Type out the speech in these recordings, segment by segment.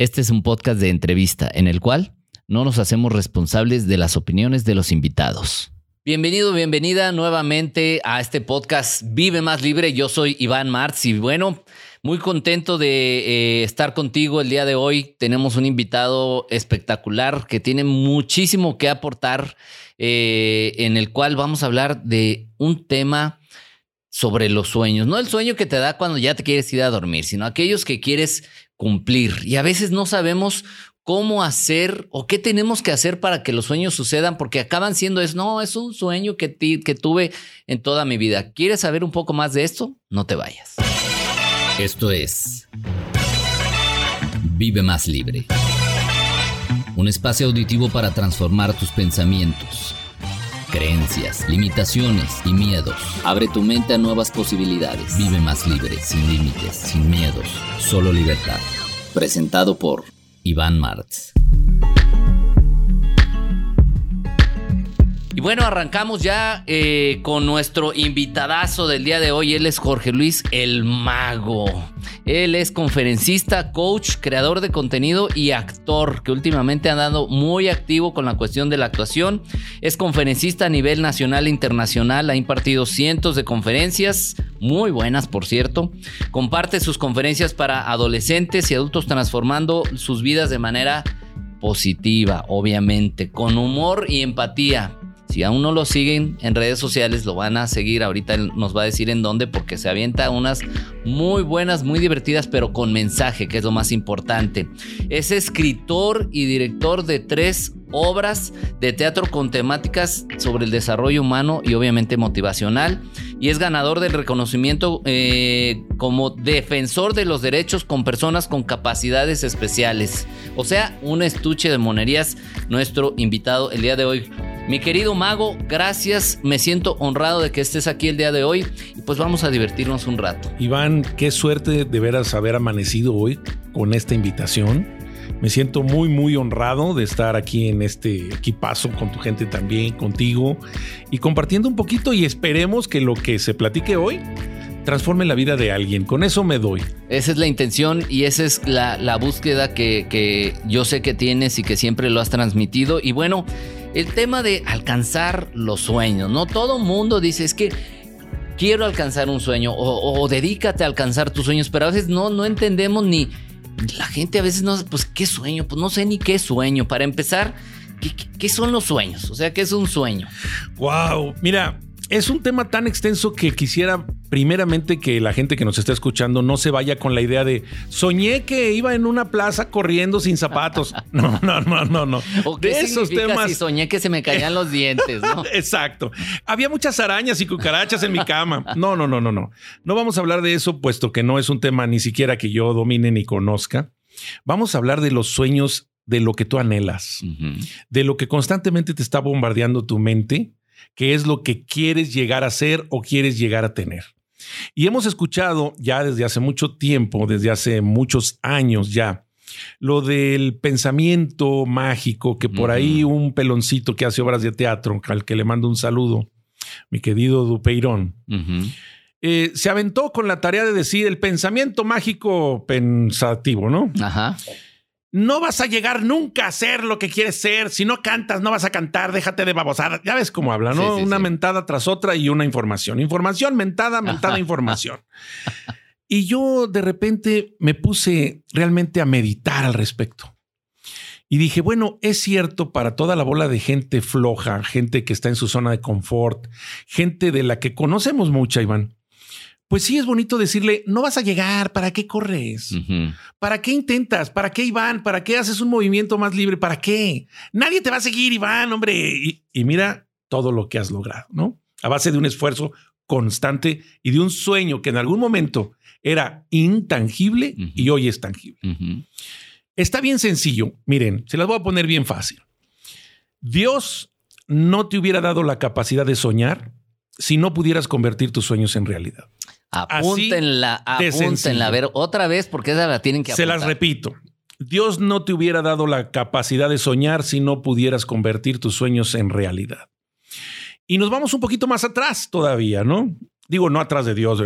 Este es un podcast de entrevista en el cual no nos hacemos responsables de las opiniones de los invitados. Bienvenido, bienvenida nuevamente a este podcast Vive Más Libre. Yo soy Iván Martz y bueno, muy contento de eh, estar contigo el día de hoy. Tenemos un invitado espectacular que tiene muchísimo que aportar, eh, en el cual vamos a hablar de un tema sobre los sueños. No el sueño que te da cuando ya te quieres ir a dormir, sino aquellos que quieres cumplir. Y a veces no sabemos cómo hacer o qué tenemos que hacer para que los sueños sucedan, porque acaban siendo eso. No, es un sueño que, que tuve en toda mi vida. ¿Quieres saber un poco más de esto? No te vayas. Esto es Vive más libre. Un espacio auditivo para transformar tus pensamientos, creencias, limitaciones y miedos. Abre tu mente a nuevas posibilidades. Vive más libre, sin límites, sin miedos, solo libertad. Presentado por Iván Martz. Y bueno, arrancamos ya eh, con nuestro invitadazo del día de hoy. Él es Jorge Luis El Mago. Él es conferencista, coach, creador de contenido y actor, que últimamente ha andado muy activo con la cuestión de la actuación. Es conferencista a nivel nacional e internacional, ha impartido cientos de conferencias, muy buenas por cierto. Comparte sus conferencias para adolescentes y adultos transformando sus vidas de manera positiva, obviamente, con humor y empatía. Si aún no lo siguen en redes sociales, lo van a seguir. Ahorita nos va a decir en dónde, porque se avienta unas muy buenas, muy divertidas, pero con mensaje, que es lo más importante. Es escritor y director de tres obras de teatro con temáticas sobre el desarrollo humano y obviamente motivacional. Y es ganador del reconocimiento eh, como defensor de los derechos con personas con capacidades especiales. O sea, un estuche de monerías, nuestro invitado el día de hoy. Mi querido mago, gracias. Me siento honrado de que estés aquí el día de hoy y pues vamos a divertirnos un rato. Iván, qué suerte de veras haber amanecido hoy con esta invitación. Me siento muy, muy honrado de estar aquí en este equipazo con tu gente también, contigo y compartiendo un poquito y esperemos que lo que se platique hoy transforme la vida de alguien. Con eso me doy. Esa es la intención y esa es la, búsqueda que, que yo sé que tienes y que siempre lo has transmitido. Y bueno, el tema de alcanzar los sueños, ¿no? Todo mundo dice, es que quiero alcanzar un sueño o, dedícate a alcanzar tus sueños, pero a veces no, no entendemos ni, la gente a veces no, pues qué sueño, pues no sé ni qué sueño. Para empezar, ¿qué, qué son los sueños? O sea, ¿qué es un sueño? Wow, mira, es un tema tan extenso que quisiera primeramente que la gente que nos está escuchando no se vaya con la idea de soñé que iba en una plaza corriendo sin zapatos. No, no, no, no, no. ¿O qué de esos temas. Si soñé que se me caían los dientes, ¿no? Exacto. Había muchas arañas y cucarachas en mi cama. No, no, no, no, no. No vamos a hablar de eso, puesto que no es un tema ni siquiera que yo domine ni conozca. Vamos a hablar de los sueños de lo que tú anhelas, de lo que constantemente te está bombardeando tu mente qué es lo que quieres llegar a ser o quieres llegar a tener. Y hemos escuchado ya desde hace mucho tiempo, desde hace muchos años ya, lo del pensamiento mágico, que por ahí un peloncito que hace obras de teatro, al que le mando un saludo, mi querido Dupeirón, eh, se aventó con la tarea de decir el pensamiento mágico pensativo, ¿no? Ajá no vas a llegar nunca a ser lo que quieres ser. Si no cantas, no vas a cantar. Déjate de babosar. Ya ves cómo habla, ¿no? una mentada tras otra y una información. Información, mentada, mentada, información. Y yo de repente me puse realmente a meditar al respecto. Y dije, bueno, es cierto para toda la bola de gente floja, gente que está en su zona de confort, gente de la que conocemos mucha, Iván pues sí es bonito decirle, no vas a llegar, ¿para qué corres? ¿Para qué intentas? ¿Para qué Iván? ¿Para qué haces un movimiento más libre? ¿Para qué? Nadie te va a seguir, Iván, hombre. Y, mira todo lo que has logrado, ¿no? A base de un esfuerzo constante y de un sueño que en algún momento era intangible y hoy es tangible. Está bien sencillo. Miren, se las voy a poner bien fácil. Dios no te hubiera dado la capacidad de soñar si no pudieras convertir tus sueños en realidad. Apúntenla, apúntenla. A ver, otra vez, porque esa la tienen que apuntar. Se las repito. Dios no te hubiera dado la capacidad de soñar si no pudieras convertir tus sueños en realidad. Y nos vamos un poquito más atrás todavía, ¿no? Digo, no atrás de Dios,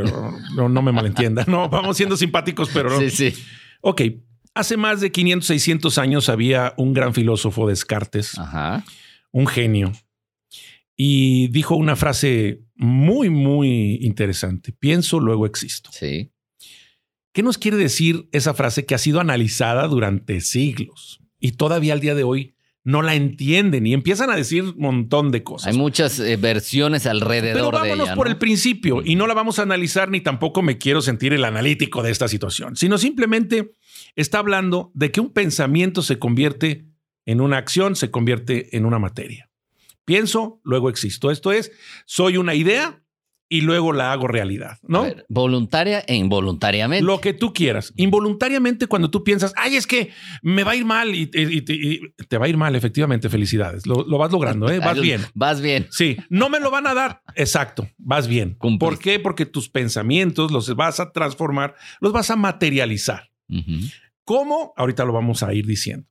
no, no me malentienda. No, vamos siendo simpáticos, pero no. Sí, sí. Ok, Hace más de 500, 600 años había un gran filósofo Descartes, Ajá. un genio, y dijo una frase muy, muy interesante. Pienso, luego existo. Sí. ¿Qué nos quiere decir esa frase que ha sido analizada durante siglos y todavía al día de hoy no la entienden y empiezan a decir un montón de cosas? Hay muchas eh, versiones alrededor Pero de vámonos por el principio y no la vamos a analizar ni tampoco me quiero sentir el analítico de esta situación, sino simplemente está hablando de que un pensamiento se convierte en una acción, se convierte en una materia. Pienso, luego existo. Esto es, soy una idea y luego la hago realidad, ¿no? ver, voluntaria e involuntariamente. Lo que tú quieras. Involuntariamente cuando tú piensas, ay, es que me va a ir mal y, y- y- y te va a ir mal, efectivamente, felicidades. Lo, lo vas logrando, ¿eh? vas bien. Vas bien. Sí, no me lo van a dar. Exacto, vas bien. Cumpliste. ¿Por qué? Porque tus pensamientos los vas a transformar, los vas a materializar. Ujú. ¿Cómo? Ahorita lo vamos a ir diciendo.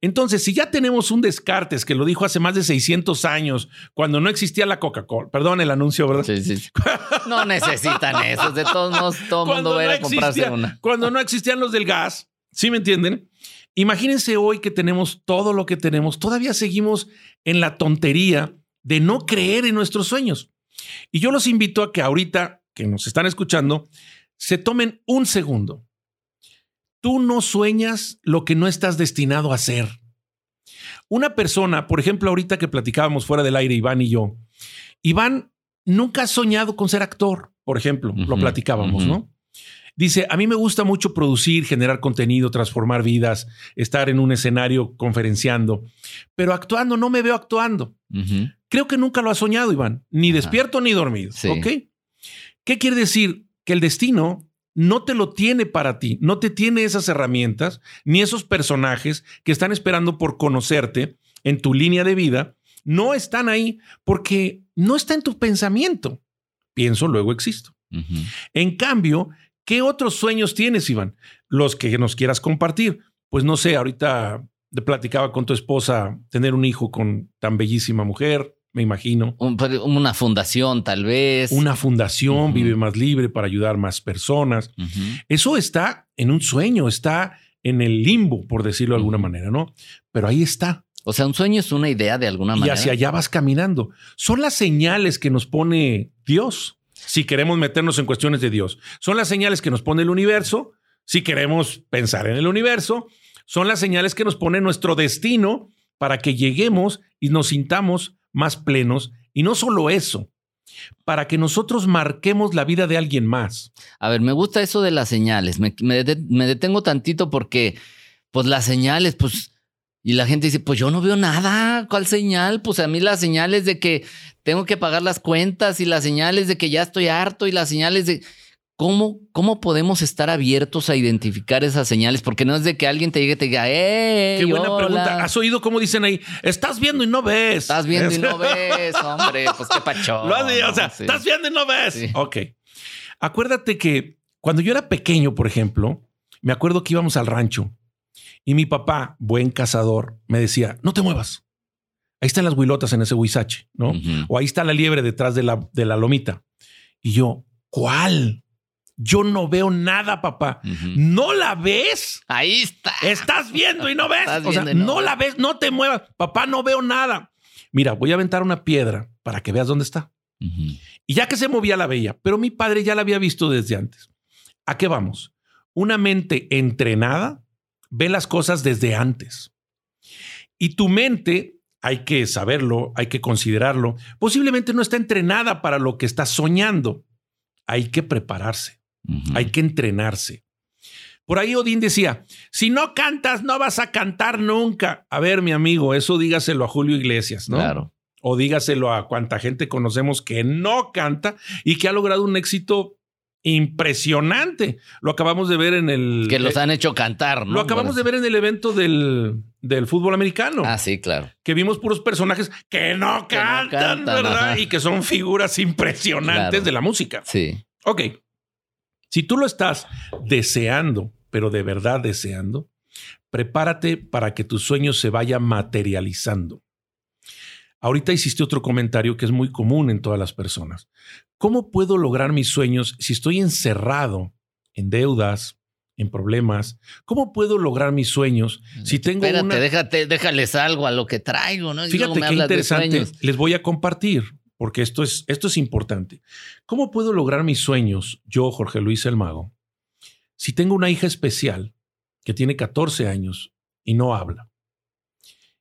Entonces, si ya tenemos un Descartes que lo dijo hace más de 600 años, cuando no existía la Coca-Cola, perdón el anuncio, ¿verdad? Sí, sí. No necesitan eso. De todos modos, todo el mundo va a ir a comprarse una. cuando no existían los del gas, ¿sí me entienden? Imagínense hoy que tenemos todo lo que tenemos, todavía seguimos en la tontería de no creer en nuestros sueños. Y yo los invito a que ahorita que nos están escuchando, se tomen un segundo. Tú no sueñas lo que no estás destinado a hacer. Una persona, por ejemplo, ahorita que platicábamos fuera del aire, Iván y yo, Iván nunca ha soñado con ser actor, por ejemplo, lo platicábamos. ¿no? Dice, a mí me gusta mucho producir, generar contenido, transformar vidas, estar en un escenario conferenciando, pero actuando no me veo actuando. Creo que nunca lo ha soñado, Iván, ni Ajá. despierto ni dormido. Sí. ¿Ok? ¿Qué quiere decir? Que el destino no te lo tiene para ti, no te tiene esas herramientas ni esos personajes que están esperando por conocerte en tu línea de vida, no están ahí porque no está en tu pensamiento. Pienso, luego existo. En cambio, ¿qué otros sueños tienes, Iván? Los que nos quieras compartir. Pues no sé, ahorita te platicaba con tu esposa tener un hijo con tan bellísima mujer, me imagino. Un- una fundación, tal vez. Una fundación, vive más libre para ayudar más personas. Eso está en un sueño, está en el limbo, por decirlo de alguna manera, ¿no? Pero ahí está. O sea, un sueño es una idea de alguna Y manera. hacia allá vas caminando. Son las señales que nos pone Dios, si queremos meternos en cuestiones de Dios. Son las señales que nos pone el universo, si queremos pensar en el universo. Son las señales que nos pone nuestro destino para que lleguemos y nos sintamos más plenos. Y no solo eso, para que nosotros marquemos la vida de alguien más. A ver, me gusta eso de las señales. Me, me me detengo tantito porque, pues las señales, pues, y la gente dice, pues yo no veo nada. ¿Cuál señal? Pues a mí las señales de que tengo que pagar las cuentas y las señales de que ya estoy harto y las señales de... ¿Cómo, ¿Cómo podemos estar abiertos a identificar esas señales? Porque no es de que alguien te llegue y te diga, ¡eh! Qué buena hola". pregunta. ¿Has oído cómo dicen ahí? Estás viendo y no ves. Estás viendo y no ves, hombre. Pues qué pacho. Lo has dicho, o sea, Sí. estás viendo y no ves. Sí. Ok. Acuérdate que cuando yo era pequeño, por ejemplo, me acuerdo que íbamos al rancho y mi papá, buen cazador, me decía, no te muevas. Ahí están las huilotas en ese huizache, ¿no? O ahí está la liebre detrás de la, de la lomita. Y yo, ¿cuál? Yo no veo nada, papá. ¿No la ves? Ahí está. Estás viendo y no ves. Estás o sea, no la ves, no te muevas. Papá, no veo nada. Mira, voy a aventar una piedra para que veas dónde está. Y ya que se movía la veía, pero mi padre ya la había visto desde antes. ¿A qué vamos? Una mente entrenada ve las cosas desde antes. Y tu mente, hay que saberlo, hay que considerarlo, posiblemente no está entrenada para lo que estás soñando. Hay que prepararse. Hay que entrenarse. Por ahí Odín decía, si no cantas, no vas a cantar nunca. A ver, mi amigo, eso dígaselo a Julio Iglesias, ¿no? Claro. O dígaselo a cuánta gente conocemos que no canta y que ha logrado un éxito impresionante. Lo acabamos de ver en el... Que los han hecho cantar, ¿no? Lo acabamos de ver en el evento del, del fútbol americano, Ah, sí, claro. que vimos puros personajes que no Que no cantan, cantan, ¿verdad? ajá. Y que son figuras impresionantes Claro. de la música. Sí. Ok. Si tú lo estás deseando, pero de verdad deseando, prepárate para que tus sueños se vayan materializando. Ahorita hiciste otro comentario que es muy común en todas las personas. ¿Cómo puedo lograr mis sueños si estoy encerrado en deudas, en problemas? ¿Cómo puedo lograr mis sueños si tengo Espérate, una... déjate, déjales algo a lo que traigo, ¿no? Y Fíjate qué interesante. Les voy a compartir, porque esto es, esto es importante. ¿Cómo puedo lograr mis sueños, yo, Jorge Luis el Mago, si tengo una hija especial que tiene 14 años y no habla?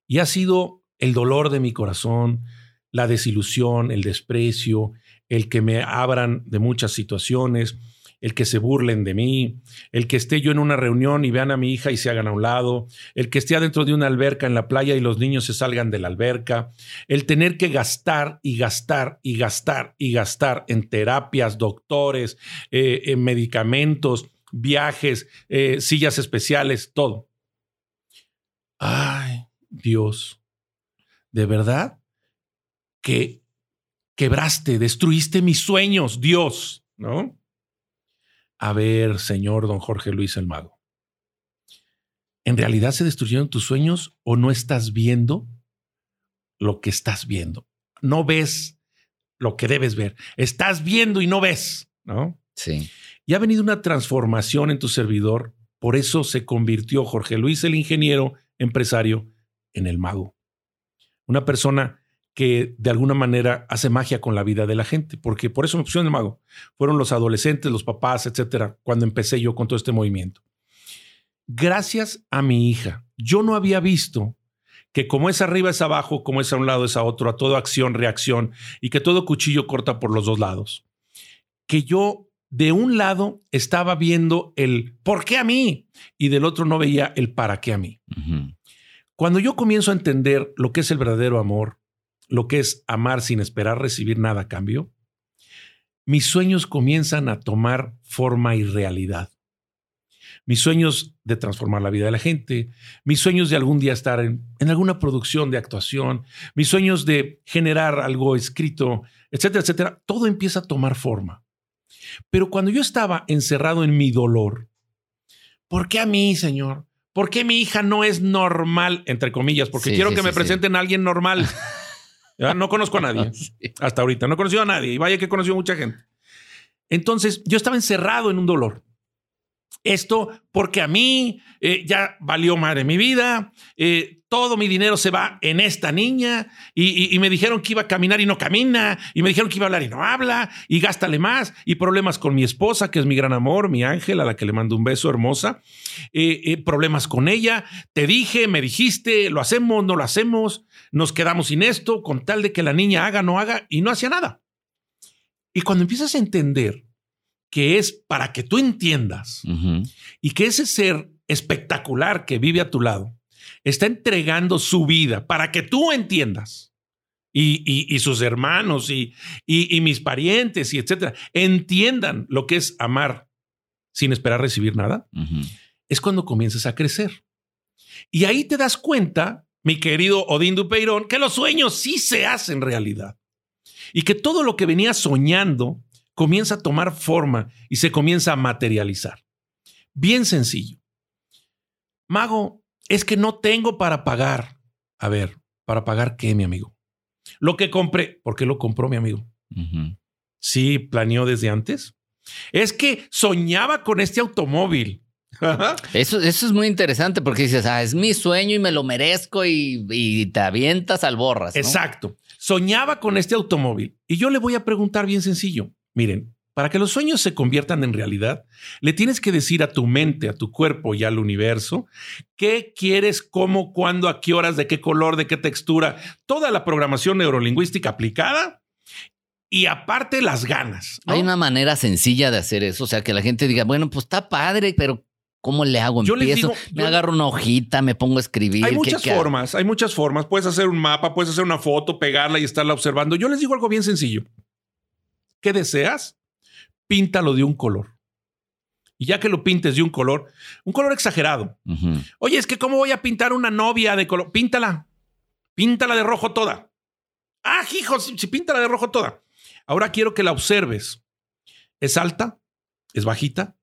Y ha sido el dolor de mi corazón, la desilusión, el desprecio, el que me abran de muchas situaciones, el que se burlen de mí, el que esté yo en una reunión y vean a mi hija y se hagan a un lado, el que esté adentro de una alberca en la playa y los niños se salgan de la alberca, el tener que gastar y gastar y gastar y gastar en terapias, doctores, eh, en medicamentos, viajes, eh, sillas especiales, todo. Ay, Dios, de verdad que quebraste, destruiste mis sueños, Dios, ¿no? A ver, señor don Jorge Luis el Mago. ¿En realidad se destruyeron tus sueños o no estás viendo lo que estás viendo? No ves lo que debes ver. Estás viendo y no ves, ¿no? Sí. Y ha venido una transformación en tu servidor. Por eso se convirtió Jorge Luis el ingeniero empresario en el mago. Una persona que de alguna manera hace magia con la vida de la gente, porque por eso me pusieron el mago. Fueron los adolescentes, los papás, etcétera, cuando empecé yo con todo este movimiento. Gracias a mi hija, yo no había visto que como es arriba es abajo, como es a un lado es a otro, a todo acción, reacción, y que todo cuchillo corta por los dos lados. Que yo de un lado estaba viendo el ¿por qué a mí? y del otro no veía el ¿para qué a mí? Cuando yo comienzo a entender lo que es el verdadero amor, lo que es amar sin esperar recibir nada a cambio, mis sueños comienzan a tomar forma y realidad. Mis sueños de transformar la vida de la gente, mis sueños de algún día estar en, en alguna producción de actuación, mis sueños de generar algo escrito, etcétera, etcétera, todo empieza a tomar forma. Pero cuando yo estaba encerrado en mi dolor, ¿por qué a mí, Señor? ¿Por qué mi hija no es normal, entre comillas? Porque Sí, quiero sí, que sí, me presenten a alguien normal. No conozco a nadie hasta ahorita. No he conocido a nadie. Y vaya que he conocido mucha gente. Entonces, yo estaba encerrado en un dolor. Esto porque a mí eh, ya valió madre mi vida, eh, todo mi dinero se va en esta niña y, me dijeron que iba a caminar y no camina y me dijeron que iba a hablar y no habla y gástale más y problemas con mi esposa, que es mi gran amor, mi ángel, a la que le mando un beso hermosa, eh, problemas con ella, te dije, me dijiste, lo hacemos, no lo hacemos, nos quedamos sin esto con tal de que la niña haga, no haga y no hacía nada. Y cuando empiezas a entender que es para que tú entiendas y que ese ser espectacular que vive a tu lado está entregando su vida para que tú entiendas y, y- y sus hermanos y, y- mis parientes y etcétera entiendan lo que es amar sin esperar recibir nada, es cuando comienzas a crecer. Y ahí te das cuenta, mi querido Odín Dupeirón, que los sueños sí se hacen realidad. Y que todo lo que venía soñando comienza a tomar forma y se comienza a materializar. Bien sencillo. Mago, es que no tengo para pagar. A ver, ¿para pagar qué, mi amigo? Lo que compré. ¿Por qué lo compró, mi amigo? Ujú. Sí, planeó desde antes. Es que soñaba con este automóvil. Eso, eso es muy interesante porque dices, ah, es mi sueño y me lo merezco y, y te avientas al borras. ¿no? Exacto. Soñaba con este automóvil. Y yo le voy a preguntar bien sencillo. Miren, para que los sueños se conviertan en realidad, le tienes que decir a tu mente, a tu cuerpo y al universo qué quieres, cómo, cuándo, a qué horas, de qué color, de qué textura, toda la programación neurolingüística aplicada y aparte las ganas. ¿no? Hay una manera sencilla de hacer eso. O sea, que la gente diga, bueno, pues está padre, pero ¿cómo le hago? Yo les Empiezo, digo, me yo- agarro una hojita, me pongo a escribir. Hay ¿qué- muchas qué formas, hay muchas formas. Puedes hacer un mapa, puedes hacer una foto, pegarla y estarla observando. Yo les digo algo bien sencillo. ¿Qué deseas? Píntalo de un color. Y ya que lo pintes de un color, un color exagerado. Oye, es que ¿cómo voy a pintar una novia de color? Píntala. Píntala de rojo toda. Ah, hijo, si, si píntala de rojo toda. Ahora quiero que la observes. ¿Es alta? ¿Es bajita?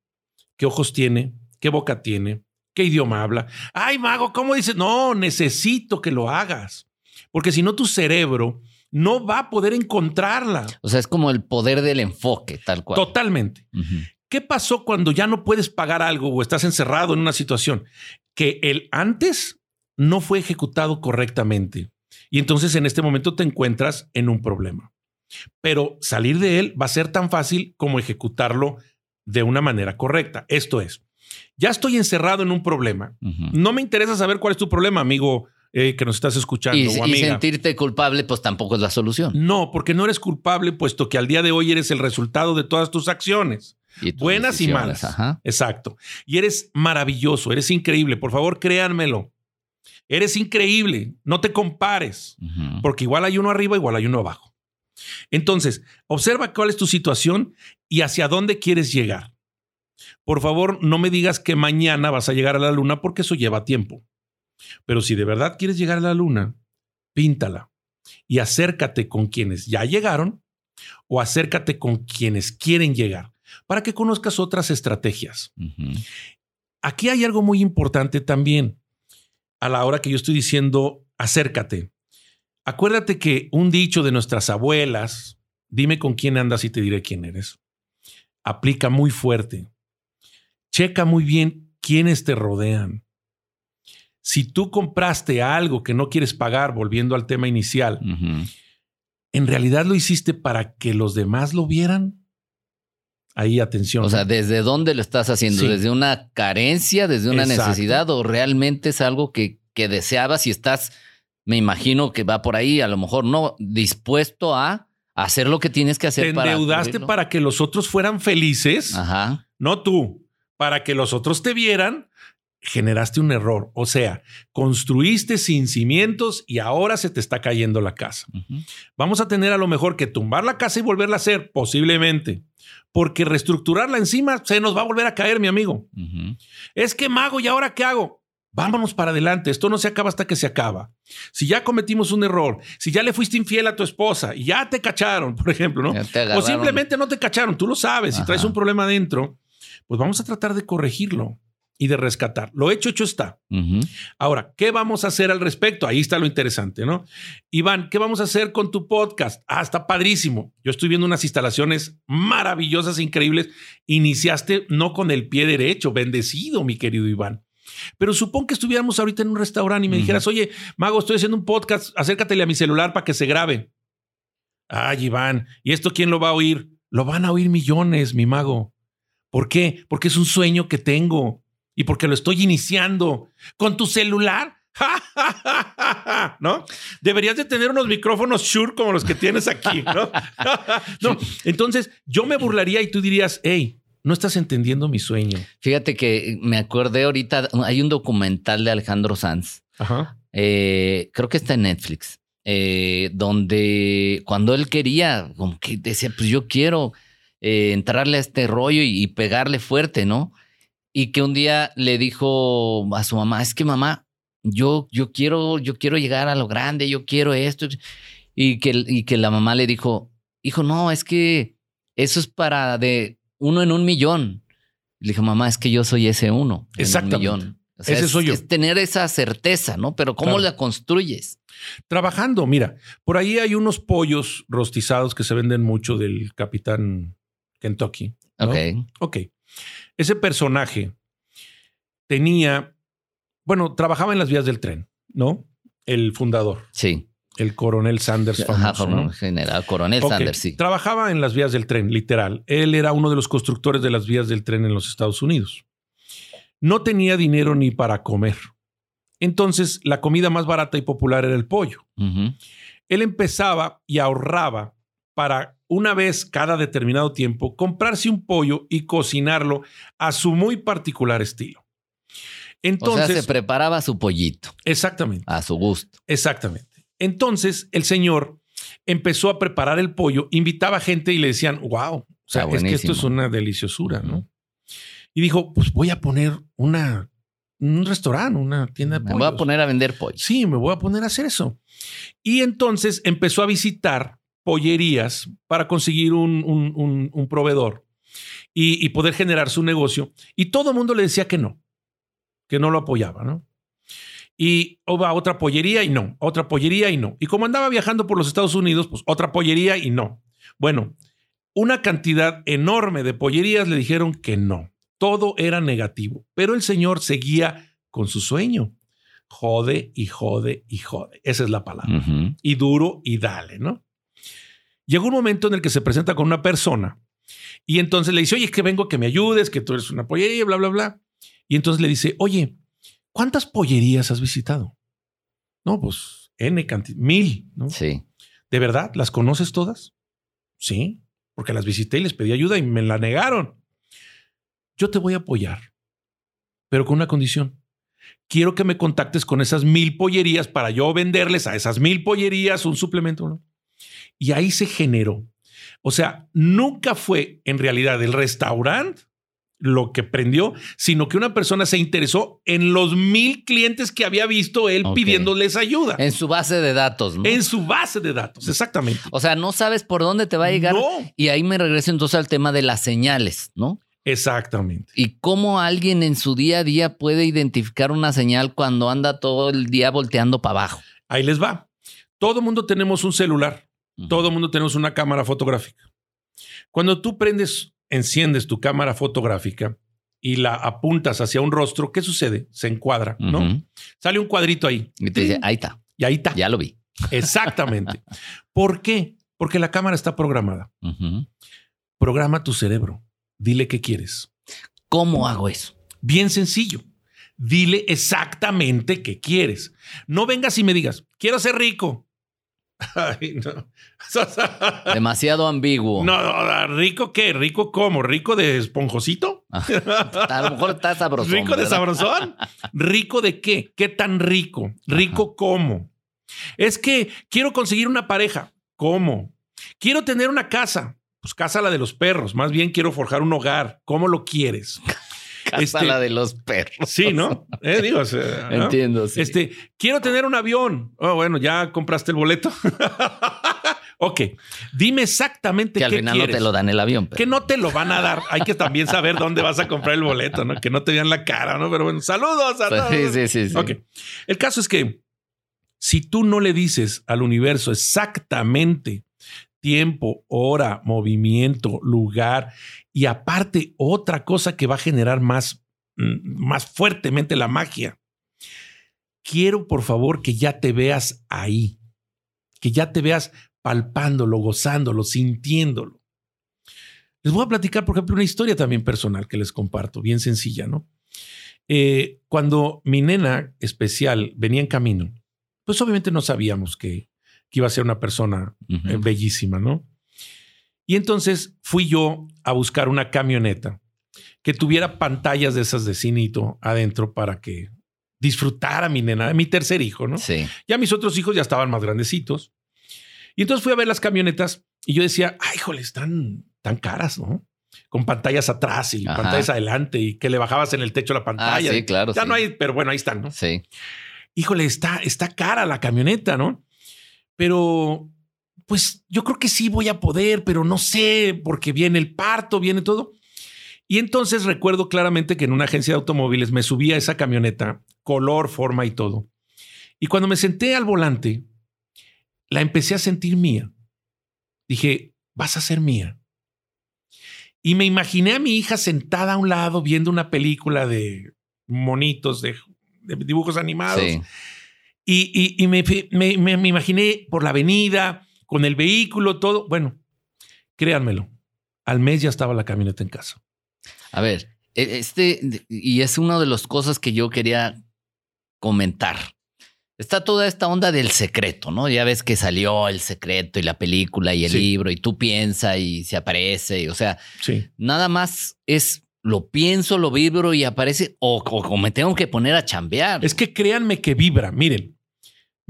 ¿Qué ojos tiene? ¿Qué boca tiene? ¿Qué idioma habla? Ay, mago, ¿cómo dices? No, necesito que lo hagas. Porque si no, tu cerebro no va a poder encontrarla O sea, es como el poder del enfoque, tal cual. totalmente. ¿Qué pasó cuando ya no puedes pagar algo o estás encerrado en una situación? Que el antes no fue ejecutado correctamente. Y entonces en este momento te encuentras en un problema. Pero salir de él va a ser tan fácil como ejecutarlo de una manera correcta. Esto es, ya estoy encerrado en un problema. No me interesa saber cuál es tu problema, amigo eh, que nos estás escuchando. Y, o y sentirte culpable, pues tampoco es la solución. No, porque no eres culpable, puesto que al día de hoy eres el resultado de todas tus acciones. buenas y malas. Exacto. Y eres maravilloso, eres increíble. Por favor, créanmelo. Eres increíble. No te compares, porque igual hay uno arriba, igual hay uno abajo. Entonces, observa cuál es tu situación y hacia dónde quieres llegar. Por favor, no me digas que mañana vas a llegar a la luna porque eso lleva tiempo. Pero si de verdad quieres llegar a la luna, píntala y acércate con quienes ya llegaron o acércate con quienes quieren llegar para que conozcas otras estrategias. Aquí hay algo muy importante también a la hora que yo estoy diciendo acércate. Acuérdate que un dicho de nuestras abuelas, dime con quién andas y te diré quién eres, aplica muy fuerte. Checa muy bien quiénes te rodean. Si tú compraste algo que no quieres pagar, volviendo al tema inicial, ¿en realidad lo hiciste para que los demás lo vieran? Ahí atención. O sea, ¿desde dónde lo estás haciendo? ¿Desde una carencia, desde una necesidad o realmente es algo que, que deseabas y estás, me imagino que va por ahí, a lo mejor no, dispuesto a hacer lo que tienes que hacer. Te endeudaste para, que los otros fueran felices, Ajá. no tú, para que los otros te vieran generaste un error. O sea, construiste sin cimientos y ahora se te está cayendo la casa. Vamos a tener a lo mejor que tumbar la casa y volverla a hacer, posiblemente, porque reestructurarla encima se nos va a volver a caer, mi amigo. Es que mago, ¿y ahora qué hago? Vámonos para adelante. Esto no se acaba hasta que se acaba. Si ya cometimos un error, si ya le fuiste infiel a tu esposa y ya te cacharon, por ejemplo, ¿no? O simplemente no te cacharon, tú lo sabes, si traes un problema adentro, pues vamos a tratar de corregirlo y de rescatar. Lo hecho, hecho está. Ahora, ¿qué vamos a hacer al respecto? Ahí está lo interesante, ¿no? Iván, ¿qué vamos a hacer con tu podcast? Ah, está padrísimo. Yo estoy viendo unas instalaciones maravillosas, increíbles. Iniciaste no con el pie derecho, bendecido, mi querido Iván. Pero supón que estuviéramos ahorita en un restaurante y me dijeras, oye, Mago, estoy haciendo un podcast, acércatele a mi celular para que se grabe. Ay, Iván, ¿y esto quién lo va a oír? Lo van a oír millones, mi mago. ¿Por qué? Porque es un sueño que tengo y porque lo estoy iniciando con tu celular. ¿No? Deberías de tener unos micrófonos Shure como los que tienes aquí, ¿no? no, entonces yo me burlaría y tú dirías, hey, no estás entendiendo mi sueño. Fíjate que me acordé ahorita, hay un documental de Alejandro Sanz. Ajá. Eh, creo que está en Netflix, eh, donde cuando él quería, como que decía, pues yo quiero eh, entrarle a este rollo y pegarle fuerte, ¿no? Y que un día le dijo a su mamá, es que mamá, yo, yo quiero, yo quiero llegar a lo grande, yo quiero esto. Y que, y que la mamá le dijo, hijo, no, es que eso es para de uno en un millón. Le dijo, mamá, es que yo soy ese uno. Exactamente. En un millón. ese es, soy yo. Es tener esa certeza, ¿no? Pero ¿cómo la construyes? Trabajando, mira, por ahí hay unos pollos rostizados que se venden mucho del capitán Kentucky. Ok. Ok. Ese personaje tenía, bueno, trabajaba en las vías del tren, ¿no? El fundador. Sí. El coronel Sanders. Famoso, General Coronel Sanders, sí. Trabajaba en las vías del tren, literal. Él era uno de los constructores de las vías del tren en los Estados Unidos. No tenía dinero ni para comer. Entonces, la comida más barata y popular era el pollo. Él empezaba y ahorraba para una vez cada determinado tiempo comprarse un pollo y cocinarlo a su muy particular estilo. Entonces, o sea, se preparaba su pollito. Exactamente. A su gusto. Exactamente. Entonces, el señor empezó a preparar el pollo, invitaba gente y le decían, wow, o sea, es que esto es una deliciosura, ¿no? Y dijo, pues voy a poner una, un restaurante, una tienda de pollo. Me voy a poner a vender pollo. Sí, me voy a poner a hacer eso. Y entonces empezó a visitar pollerías para conseguir un, proveedor y, poder generar su negocio. Y todo el mundo le decía que no, que no lo apoyaba, ¿no? Y va a otra pollería y no, otra pollería y no. Y como andaba viajando por los Estados Unidos, pues otra pollería y no. Bueno, una cantidad enorme de pollerías le dijeron que no. Todo era negativo, pero el señor seguía con su sueño. Jode y jode y jode. Esa es la palabra. Y duro y dale, ¿no? Llegó un momento en el que se presenta con una persona y entonces le dice, oye, es que vengo a que me ayudes, que tú eres una pollería, bla, bla, bla. Y entonces le dice, oye, ¿cuántas pollerías has visitado? No, pues N cantidad, mil, ¿no? Sí. ¿De verdad? ¿Las conoces todas? Sí, porque las visité y les pedí ayuda y me la negaron. Yo te voy a apoyar, pero con una condición. Quiero que me contactes con esas mil pollerías para yo venderles a esas mil pollerías un suplemento. ¿no? Y ahí se generó. O sea, nunca fue en realidad el restaurante lo que prendió, sino que una persona se interesó en los mil clientes que había visto él pidiéndoles ayuda. En su base de datos, ¿no? En su base de datos, exactamente. O sea, no sabes por dónde te va a llegar. No, Y ahí me regreso entonces al tema de las señales, ¿no? exactamente. Y cómo alguien en su día a día puede identificar una señal cuando anda todo el día volteando para abajo. Ahí les va. Todo mundo tenemos un celular, todo mundo tenemos una cámara fotográfica. Cuando tú prendes, enciendes tu cámara fotográfica y la apuntas hacia un rostro, ¿qué sucede? Se encuadra, ¿no? Sale un cuadrito ahí Y te dice, ahí está, y ahí está. ya lo vi. Exactamente. ¿Por qué? Porque la cámara está programada. Programa tu cerebro. Dile qué quieres. ¿Cómo hago eso? Bien sencillo. Dile exactamente qué quieres. No vengas y me digas, quiero ser rico. Ay, no. Demasiado ambiguo. No, no, rico qué? ¿Rico cómo? ¿Rico de esponjosito? A lo mejor está sabroso. ¿Rico de sabrosón? ¿Rico de qué? ¿Qué tan rico? ¿Rico cómo? Es que quiero conseguir una pareja. ¿Cómo? Quiero tener una casa. Pues casa la de los perros. Más bien quiero forjar un hogar. ¿Cómo lo quieres? Casa este- la de los perros. Sí, ¿no? Eh, digo, o sea, ¿no? Entiendo. sí. Este, quiero tener un avión. Oh, bueno, ya compraste el boleto. ok, dime exactamente que al qué final quieres. no te lo dan el avión. pero- Que no te lo van a dar. Hay que también saber dónde vas a comprar el boleto, ¿no? Que no te vean la cara, ¿no? Pero bueno, saludos a todos. Sí, sí, sí. sí. Ok. El caso es que si tú no le dices al universo exactamente tiempo, hora, movimiento, lugar y aparte otra cosa que va a generar más, mm, más fuertemente la magia, quiero por favor que ya te veas ahí, que ya te veas palpándolo, gozándolo, sintiéndolo. Les voy a platicar, por ejemplo, una historia también personal que les comparto, bien sencilla, ¿no? Eh, cuando mi nena especial venía en camino, pues obviamente no sabíamos que, que iba a ser una persona eh, bellísima, ¿no? Y entonces fui yo a buscar una camioneta que tuviera pantallas de esas de cinito adentro para que disfrutara mi nena, mi tercer hijo, ¿no? Sí. Ya mis otros hijos ya estaban más grandecitos. Y entonces fui a ver las camionetas y yo decía, ay, híjole, están tan caras, ¿no? Con pantallas atrás y Ajá. pantallas adelante y que le bajabas en el techo la Ah, pantalla. sí, claro. ya sí. no hay, pero bueno, ahí están, ¿no? Sí. Híjole, está, está cara la camioneta, ¿no? Pero, pues yo creo que sí voy a poder, pero no sé, porque viene el parto, viene todo. Y entonces recuerdo claramente que en una agencia de automóviles me subí a esa camioneta, color, forma y todo. Y cuando me senté al volante, la empecé a sentir mía. Dije, vas a ser mía. Y me imaginé a mi hija sentada a un lado viendo una película de monitos, de, de dibujos animados. Sí. Y, y- y me, me- me- me imaginé por la avenida, con el vehículo, todo. Bueno, créanmelo, al mes ya estaba la camioneta en casa. A ver, e- este, y es una de las cosas que yo quería comentar. Está toda esta onda del secreto, ¿no? Ya ves que salió el secreto y la película y el Sí. libro y tú piensas y se aparece. y, o sea, Sí. nada más es lo pienso, lo vibro y aparece o, o- o me tengo que poner a chambear. Es que créanme que vibra. Miren,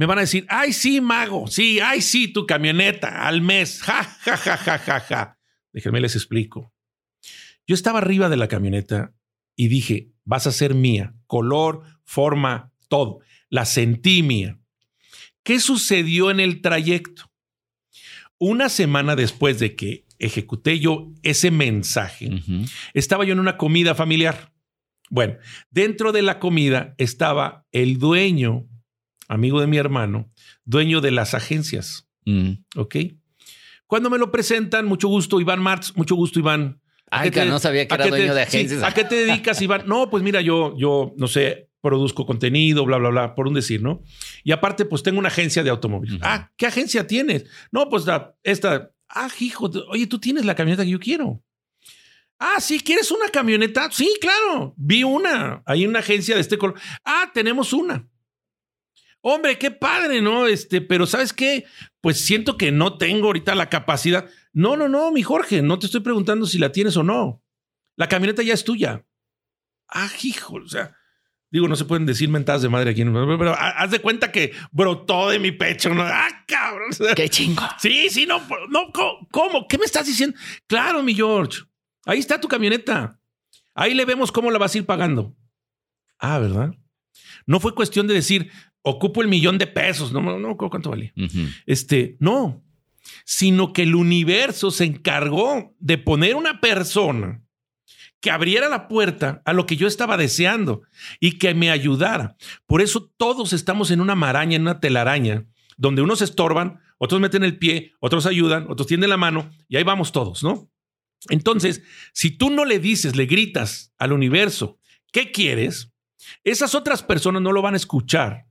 me van a decir, ay, sí, mago, sí, ay, sí, tu camioneta al mes. Ja, ja, ja, ja, ja, ja. Déjenme les explico. Yo estaba arriba de la camioneta y dije, vas a ser mía, color, forma, todo. La sentí mía. ¿Qué sucedió en el trayecto? Una semana después de que ejecuté yo ese mensaje, estaba yo en una comida familiar. Bueno, dentro de la comida estaba el dueño, amigo de mi hermano, dueño de las agencias. Mm. ¿Ok? Cuando me lo presentan, mucho gusto, Iván Martz, mucho gusto, Iván. Ay, que no sabía que era dueño de agencias. ¿A qué te dedicas, Iván? No, pues mira, yo, yo, no sé, produzco contenido, bla, bla, bla, por un decir, ¿no? Y aparte, pues tengo una agencia de automóviles. Ah, ¿qué agencia tienes? No, pues esta. Ah, hijo, oye, tú tienes la camioneta que yo quiero. Ah, sí, ¿quieres una camioneta? Sí, claro. Vi una. Hay una agencia de este color. Ah, tenemos una. Hombre, qué padre, ¿no? Este, pero ¿sabes qué? Pues siento que no tengo ahorita la capacidad. No, no, no, mi Jorge, no te estoy preguntando si la tienes o no. La camioneta ya es tuya. Ah, hijo, o sea, digo, no se pueden decir mentadas de madre aquí, pero haz de cuenta que brotó de mi pecho, ¿no? Ah, cabrón. Qué chingo. Sí, sí, no, no, ¿cómo? ¿Qué me estás diciendo? Claro, mi George. Ahí está tu camioneta. Ahí le vemos cómo la vas a ir pagando. Ah, ¿verdad? No fue cuestión de decir, ocupo el millón de pesos. No, no, no cuánto vale. Este, no, sino que el universo se encargó de poner una persona que abriera la puerta a lo que yo estaba deseando y que me ayudara. Por eso todos estamos en una maraña, en una telaraña, donde unos estorban, otros meten el pie, otros ayudan, otros tienden la mano y ahí vamos todos, ¿no? Entonces, si tú no le dices, le gritas al universo, ¿qué quieres? Esas otras personas no lo van a escuchar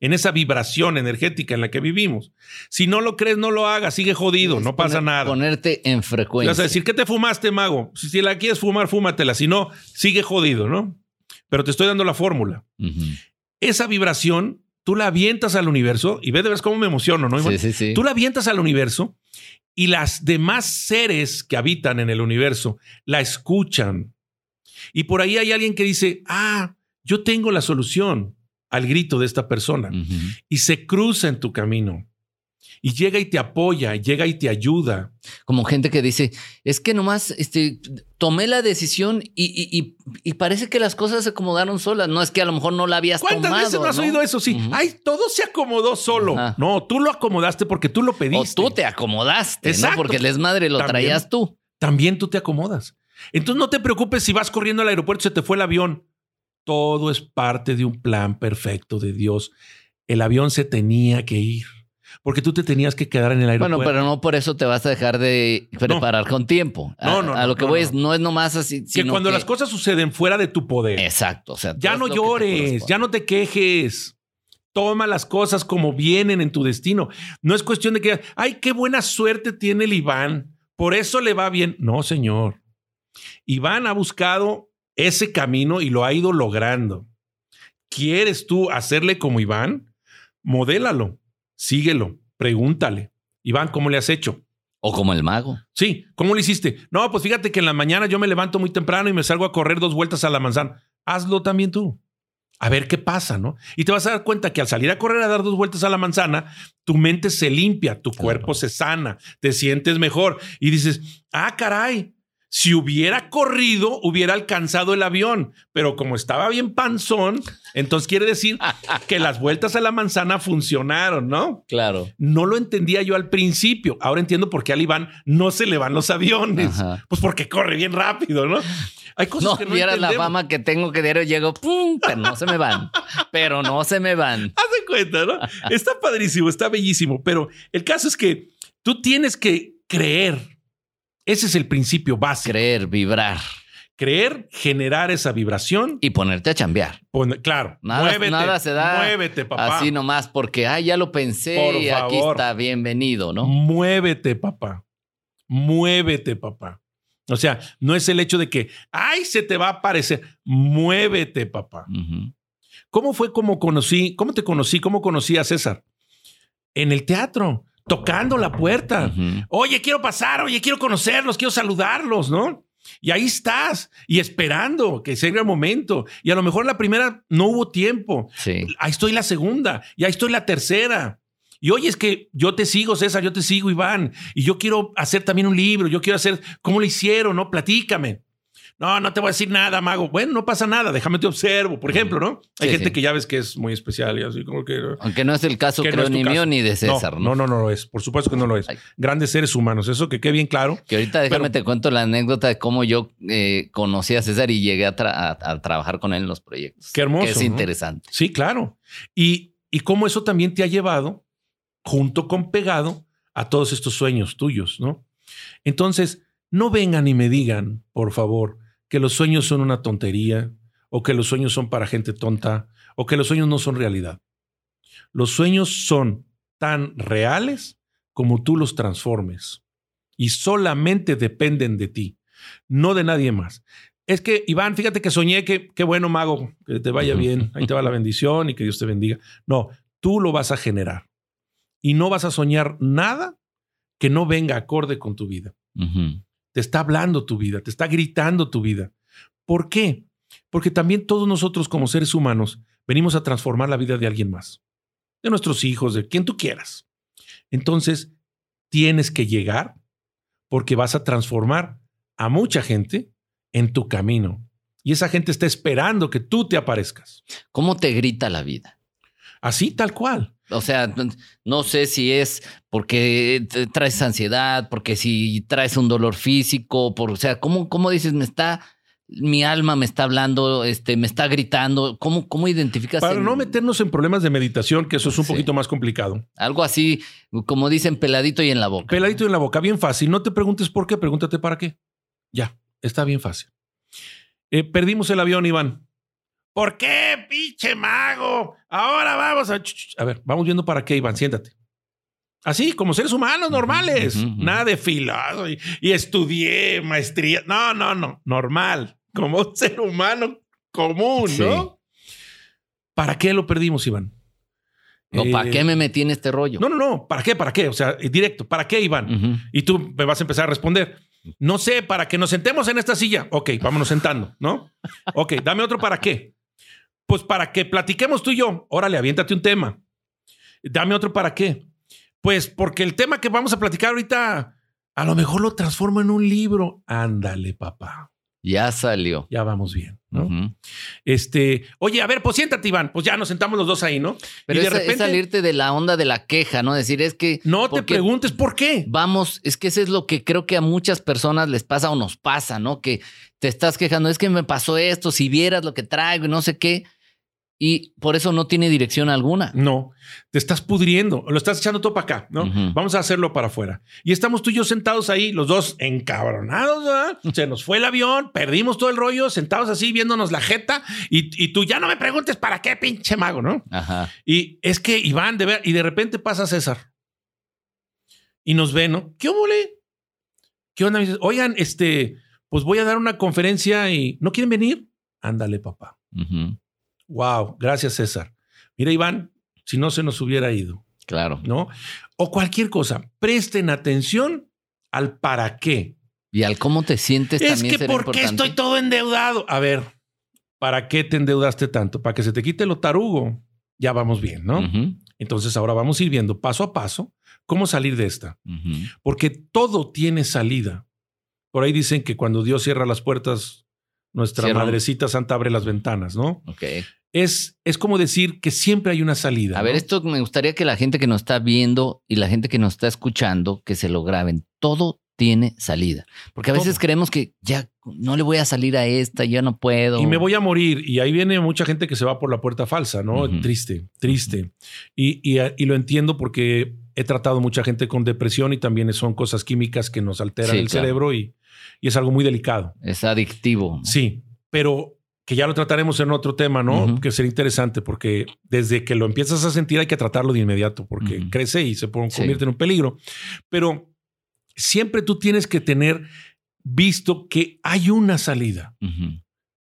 en esa vibración energética en la que vivimos. Si no lo crees, no lo hagas, sigue jodido, no pasa nada. Ponerte en frecuencia. Vas a decir, ¿qué te fumaste, mago? Si, la quieres fumar, fúmatela, si no, sigue jodido, ¿no? Pero te estoy dando la fórmula. Esa vibración, tú la avientas al universo y ve de ver cómo me emociono, ¿no? Sí, sí, sí. Tú la avientas al universo y las demás seres que habitan en el universo la escuchan. Y por ahí hay alguien que dice, ah, yo tengo la solución al grito de esta persona y se cruza en tu camino y llega y te apoya, llega y te ayuda. Como gente que dice, es que nomás este, tomé la decisión y, parece que las cosas se acomodaron solas. No es que a lo mejor no la habías tomado. ¿Cuántas veces no has oído eso? Sí, ay, todo se acomodó solo. No, tú lo acomodaste porque tú lo pediste. O tú te acomodaste, ¿no? Porque el desmadre lo traías tú. También tú te acomodas. Entonces no te preocupes si vas corriendo al aeropuerto y se te fue el avión. Todo es parte de un plan perfecto de Dios. El avión se tenía que ir. Porque tú te tenías que quedar en el aeropuerto. Bueno, pero no por eso te vas a dejar de preparar con tiempo. No, no, A, lo que voy es, no es nomás así. que cuando las cosas suceden fuera de tu poder. Exacto. O sea, ya no llores, ya no te quejes. Toma las cosas como vienen en tu destino. No es cuestión de que, ay, qué buena suerte tiene el Iván. Por eso le va bien. No, señor. Iván ha buscado ese camino y lo ha ido logrando. ¿Quieres tú hacerle como Iván? Modélalo, síguelo, pregúntale. Iván, ¿cómo le has hecho? O como el mago. Sí, ¿cómo le hiciste? No, pues fíjate que en la mañana yo me levanto muy temprano y me salgo a correr dos vueltas a la manzana. Hazlo también tú. A ver qué pasa, ¿no? Y te vas a dar cuenta que al salir a correr a dar dos vueltas a la manzana, tu mente se limpia, tu cuerpo se sana, te sientes mejor y dices, ah, caray, si hubiera corrido, hubiera alcanzado el avión, pero como estaba bien panzón, entonces quiere decir que las vueltas a la manzana funcionaron, ¿no? Claro. No lo entendía yo al principio. Ahora entiendo por qué al Iván no se le van los aviones. Pues porque corre bien rápido, ¿no? Hay cosas no, que no la fama que tengo que diario llego, ¡pum! Pero no se me van. pero no se me van. Haz de cuenta, ¿no? Está padrísimo, está bellísimo, pero el caso es que tú tienes que creer ese es el principio básico. Creer, vibrar. Creer, generar esa vibración. Y ponerte a chambear. claro. Nada, muévete, nada se da. Muévete, papá. Así nomás porque, ay, ya lo pensé y aquí está, bienvenido, ¿no? Muévete, papá. Muévete, papá. O sea, no es el hecho de que, ay, se te va a aparecer. Muévete, papá. ¿Cómo fue como conocí? ¿Cómo te conocí? ¿Cómo conocí a César? En el teatro tocando la puerta. Oye, quiero pasar, oye, quiero conocerlos, quiero saludarlos, ¿no? Y ahí estás y esperando que sea el momento. Y a lo mejor la primera no hubo tiempo. Sí. Ahí estoy la segunda y ahí estoy la tercera. Y oye, es que yo te sigo, César, yo te sigo, Iván, y yo quiero hacer también un libro, yo quiero hacer, ¿cómo lo hicieron? ¿No? Platícame. No, no te voy a decir nada, mago. Bueno, no pasa nada, déjame te observo, por ejemplo, ¿no? Hay gente que ya ves que es muy especial y así como que... Aunque no es el caso, creo, ni mío ni de César, ¿no? No, no, no, lo es. Por supuesto que no lo es. Grandes seres humanos, eso que quede bien claro. Que ahorita déjame te cuento la anécdota de cómo yo eh, conocí a César y llegué a, trabajar con él en los proyectos. Qué hermoso. Que es interesante. Sí, claro. Y, y cómo eso también te ha llevado, junto con pegado, a todos estos sueños tuyos, ¿no? Entonces, no vengan y me digan, por favor, que los sueños son una tontería, o que los sueños son para gente tonta, o que los sueños no son realidad. Los sueños son tan reales como tú los transformes y solamente dependen de ti, no de nadie más. Es que, Iván, fíjate que soñé que, qué bueno, mago, que te vaya bien, ahí te va la bendición y que Dios te bendiga. No, tú lo vas a generar y no vas a soñar nada que no venga acorde con tu vida. Te está hablando tu vida, te está gritando tu vida. ¿Por qué? Porque también todos nosotros como seres humanos venimos a transformar la vida de alguien más, de nuestros hijos, de quien tú quieras. Entonces, tienes que llegar porque vas a transformar a mucha gente en tu camino. Y esa gente está esperando que tú te aparezcas. ¿Cómo te grita la vida? Así, tal cual. O sea, no sé si es porque traes ansiedad, porque si traes un dolor físico, por, o sea, ¿cómo, cómo dices, me está, mi alma me está hablando, este, me está gritando? ¿Cómo, cómo identificas? Para no meternos en problemas de meditación, que eso es un poquito más complicado. Algo así, como dicen, peladito y en la boca. Peladito y en la boca, bien fácil. No te preguntes por qué, pregúntate para qué. Ya, está bien fácil. Eh, perdimos el avión, Iván. ¿Por qué, pinche mago? Ahora vamos a... A ver, vamos viendo para qué, Iván, siéntate. Así, como seres humanos normales. Nada de filado y, estudié maestría. No, no, no. Normal. Como un ser humano común, ¿no? ¿Para qué lo perdimos, Iván? No, ¿para qué me metí en este rollo? No, no, no. ¿Para qué? ¿Para qué? O sea, directo. ¿Para qué, Iván? Y tú me vas a empezar a responder. No sé, para que nos sentemos en esta silla. Ok, vámonos sentando, ¿no? Ok, dame otro para qué. Pues para que platiquemos tú y yo. Órale, aviéntate un tema. Dame otro para qué. Pues porque el tema que vamos a platicar ahorita, a lo mejor lo transformo en un libro. Ándale, papá. Ya salió. Ya vamos bien, ¿no? Este, oye, a ver, pues siéntate, Iván. Pues ya nos sentamos los dos ahí, ¿no? Pero y de repente, es salirte de la onda de la queja, ¿no? Decir, es que. No te preguntes por qué. Vamos, es que eso es lo que creo que a muchas personas les pasa o nos pasa, ¿no? Que te estás quejando, es que me pasó esto, si vieras lo que traigo y no sé qué y por eso no tiene dirección alguna. No, te estás pudriendo, lo estás echando todo para acá, ¿no? Vamos a hacerlo para afuera. Y estamos tú y yo sentados ahí, los dos encabronados, ¿verdad? Se nos fue el avión, perdimos todo el rollo, sentados así viéndonos la jeta y, tú ya no me preguntes para qué, pinche mago, ¿no? Ajá. Y es que Iván, de ver, y de repente pasa César y nos ve, ¿no? ¿Qué ole? ¿Qué onda? Oigan, este, pues voy a dar una conferencia y ¿no quieren venir? Ándale, papá. Wow, gracias César. Mira, Iván, si no se nos hubiera ido. Claro. ¿No? O cualquier cosa, presten atención al para qué. Y al cómo te sientes es también. Es que ¿por qué estoy todo endeudado? A ver, ¿para qué te endeudaste tanto? Para que se te quite lo tarugo. Ya vamos bien, ¿no? Entonces ahora vamos a ir viendo paso a paso cómo salir de esta. Porque todo tiene salida. Por ahí dicen que cuando Dios cierra las puertas, nuestra madrecita santa abre las ventanas, ¿no? Ok es, es como decir que siempre hay una salida. A ver, esto me gustaría que la gente que nos está viendo y la gente que nos está escuchando, que se lo graben. Todo tiene salida. Porque a veces creemos que ya no le voy a salir a esta, ya no puedo. Y me voy a morir. Y ahí viene mucha gente que se va por la puerta falsa, ¿no? Triste, triste. Y, y, lo entiendo porque he tratado mucha gente con depresión y también son cosas químicas que nos alteran el cerebro y, y, es algo muy delicado. Es adictivo. Sí, pero que ya lo trataremos en otro tema, ¿no? Que sería interesante porque desde que lo empiezas a sentir hay que tratarlo de inmediato porque crece y se convierte en un peligro. Pero siempre tú tienes que tener visto que hay una salida.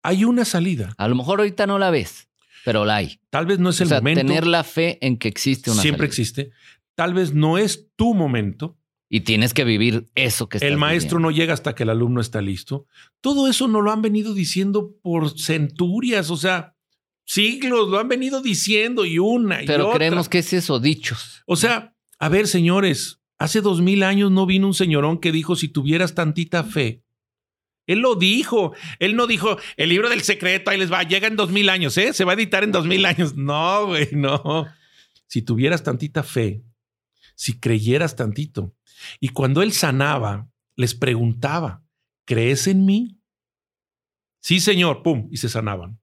Hay una salida. A lo mejor ahorita no la ves, pero la hay. Tal vez no es el o momento. Tener la fe en que existe una Siempre existe. Tal vez no es tu momento. Y tienes que vivir eso que estás El maestro no llega hasta que el alumno está listo. Todo eso no lo han venido diciendo por centurias, o sea, siglos, lo han venido diciendo y una y Pero creemos que es eso, dichos. O sea, a ver, señores, hace dos mil años no vino un señorón que dijo si tuvieras tantita fe. Él lo dijo. Él no dijo el libro del secreto, ahí les va, llega en dos mil años, ¿eh? Se va a editar en dos mil años. No, güey, no. Si tuvieras tantita fe, si creyeras tantito, y cuando él sanaba, les preguntaba, ¿crees en mí? Sí, señor, pum, y se sanaban.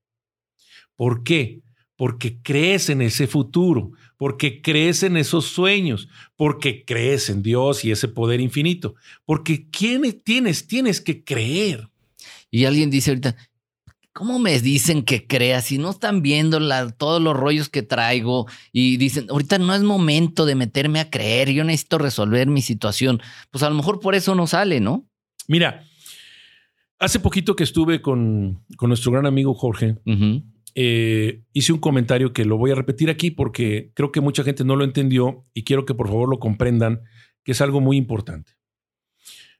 ¿Por qué? porque crees en ese futuro, porque crees en esos sueños, porque crees en Dios y ese poder infinito. Porque ¿quién tienes? Tienes que creer. Y alguien dice ahorita, ¿cómo me dicen que crea si no están viendo todos los rollos que traigo y dicen, ahorita no es momento de meterme a creer, yo necesito resolver mi situación? Pues a lo mejor por eso no sale, ¿no? Mira, hace poquito que estuve con, nuestro gran amigo Jorge, eh, hice un comentario que lo voy a repetir aquí porque creo que mucha gente no lo entendió y quiero que por favor lo comprendan, que es algo muy importante.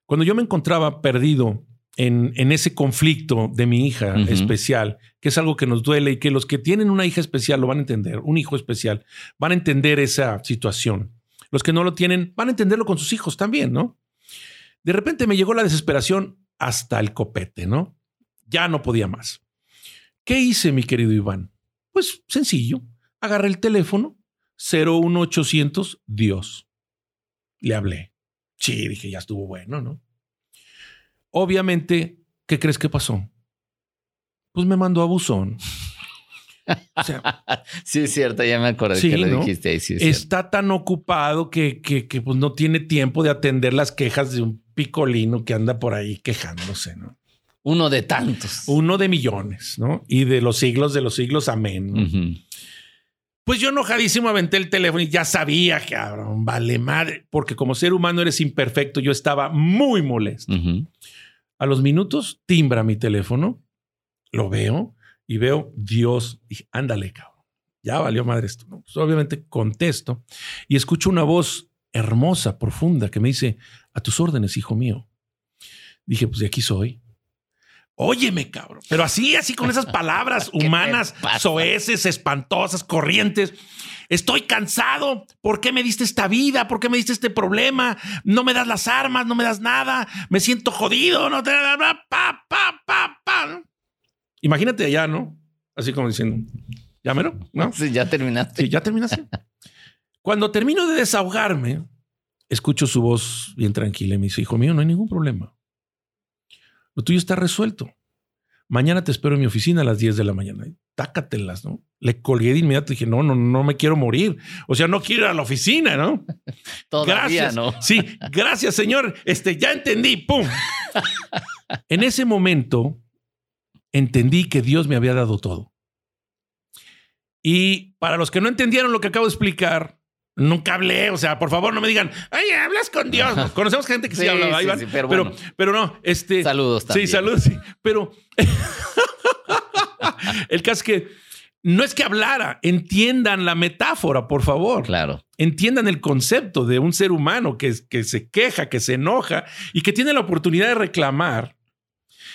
Cuando yo me encontraba perdido en, ese conflicto de mi hija especial, que es algo que nos duele y que los que tienen una hija especial lo van a entender, un hijo especial, van a entender esa situación. Los que no lo tienen van a entenderlo con sus hijos también, ¿no? De repente me llegó la desesperación hasta el copete, ¿no? Ya no podía más. ¿Qué hice, mi querido Iván? Pues sencillo. Agarré el teléfono 01800 Dios. Le hablé. Sí, dije, ya estuvo bueno, ¿no? Obviamente, ¿qué crees que pasó? Pues me mandó a buzón. sí, es cierto, ya me acordé que lo dijiste ahí. Está tan ocupado que, que, que pues no tiene tiempo de atender las quejas de un picolino que anda por ahí quejándose, ¿no? Uno de tantos. Uno de millones, ¿no? Y de los siglos de los siglos, amén. Pues yo enojadísimo aventé el teléfono y ya sabía, cabrón, vale madre, porque como ser humano eres imperfecto, yo estaba muy molesto. A los minutos timbra mi teléfono, lo veo y veo Dios, y ándale, cabrón. Ya valió madre esto. Pues obviamente contesto y escucho una voz hermosa, profunda, que me dice, a tus órdenes, hijo mío. Dije, pues de aquí soy. Óyeme, cabrón. Pero así, así con esas palabras humanas, soeces, espantosas, corrientes. Estoy cansado. ¿Por qué me diste esta vida? ¿Por qué me diste este problema? No me das las armas, no me das nada. Me siento jodido. No te pa, pa, pa, pa. Imagínate allá, ¿no? Así como diciendo, ¿ya mero? ¿No? Sí, ya terminaste. Sí, ya terminaste. Cuando termino de desahogarme, escucho su voz bien tranquila y me dice, hijo mío, no hay ningún problema. Lo tuyo está resuelto. Mañana te espero en mi oficina a las 10 de la mañana. Tácatelas, ¿no? Le colgué de inmediato y dije, no, no, no me quiero morir. O sea, no quiero ir a la oficina, ¿no? Todavía gracias. no. Sí, gracias, señor. Este, ya entendí. ¡Pum! en ese momento entendí que Dios me había dado todo. Y para los que no entendieron lo que acabo de explicar, Nunca hablé, o sea, por favor no me digan, ay, hablas con Dios. Conocemos gente que sí, habla, pero, pero, no, este. Saludos también. Sí, saludos, sí. Pero el caso es que no es que hablara, entiendan la metáfora, por favor. Claro. Entiendan el concepto de un ser humano que, que se queja, que se enoja y que tiene la oportunidad de reclamar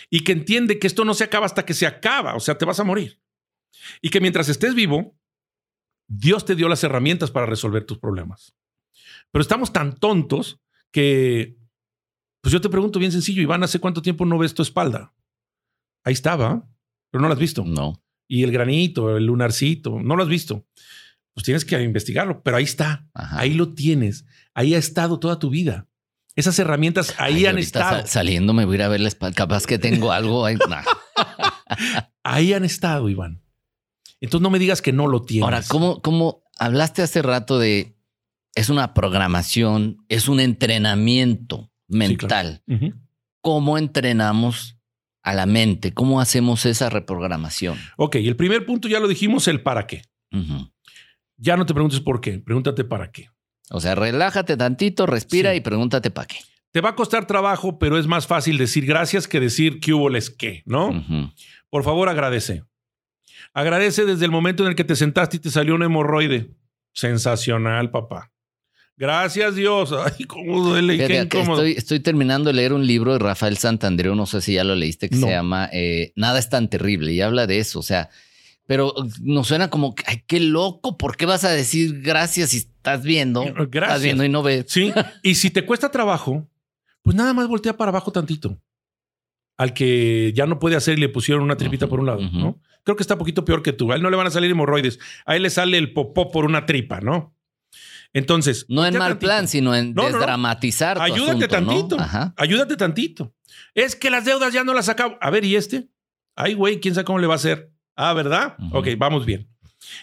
y que entiende que esto no se acaba hasta que se acaba, o sea, te vas a morir. Y que mientras estés vivo, Dios te dio las herramientas para resolver tus problemas. Pero estamos tan tontos que, pues yo te pregunto bien sencillo, Iván, ¿hace cuánto tiempo no ves tu espalda? Ahí estaba, pero no la has visto. No. Y el granito, el lunarcito, no lo has visto. Pues tienes que investigarlo, pero ahí está, ahí lo tienes, ahí ha estado toda tu vida. Esas herramientas ahí han estado. saliendo me voy a ir a ver la espalda, capaz que tengo algo ahí. ahí han estado, Iván. Entonces no me digas que no lo tienes. Ahora, ¿cómo, cómo hablaste hace rato de es una programación, es un entrenamiento mental? ¿Cómo entrenamos a la mente? ¿Cómo hacemos esa reprogramación? Ok, el primer punto ya lo dijimos, el para qué. Ya no te preguntes por qué, pregúntate para qué. O sea, relájate tantito, respira y pregúntate para qué. Te va a costar trabajo, pero es más fácil decir gracias que decir qué hubo les qué, ¿no? Por favor, agradece. Agradece desde el momento en el que te sentaste y te salió un hemorroide. Sensacional, papá. Gracias Dios. Ay, cómo duele. qué incómodo. Estoy, terminando de leer un libro de Rafael Santandreo, no sé si ya lo leíste, que se llama eh, Nada es tan terrible y habla de eso. O sea, pero nos suena como, ay, qué loco, ¿por qué vas a decir gracias si estás viendo? Gracias. Estás viendo y no ves. Sí, y si te cuesta trabajo, pues nada más voltea para abajo tantito. Al que ya no puede hacer y le pusieron una tripita por un lado, ¿no? Creo que está un poquito peor que tú. A él no le van a salir hemorroides. A él le sale el popó por una tripa, ¿no? Entonces. No en mal plan, sino en desdramatizar. Ayúdate tantito. Ayúdate tantito. Es que las deudas ya no las acabo. A ver, ¿y este? Ay, güey, quién sabe cómo le va a hacer. Ah, ¿verdad? Ok, vamos bien.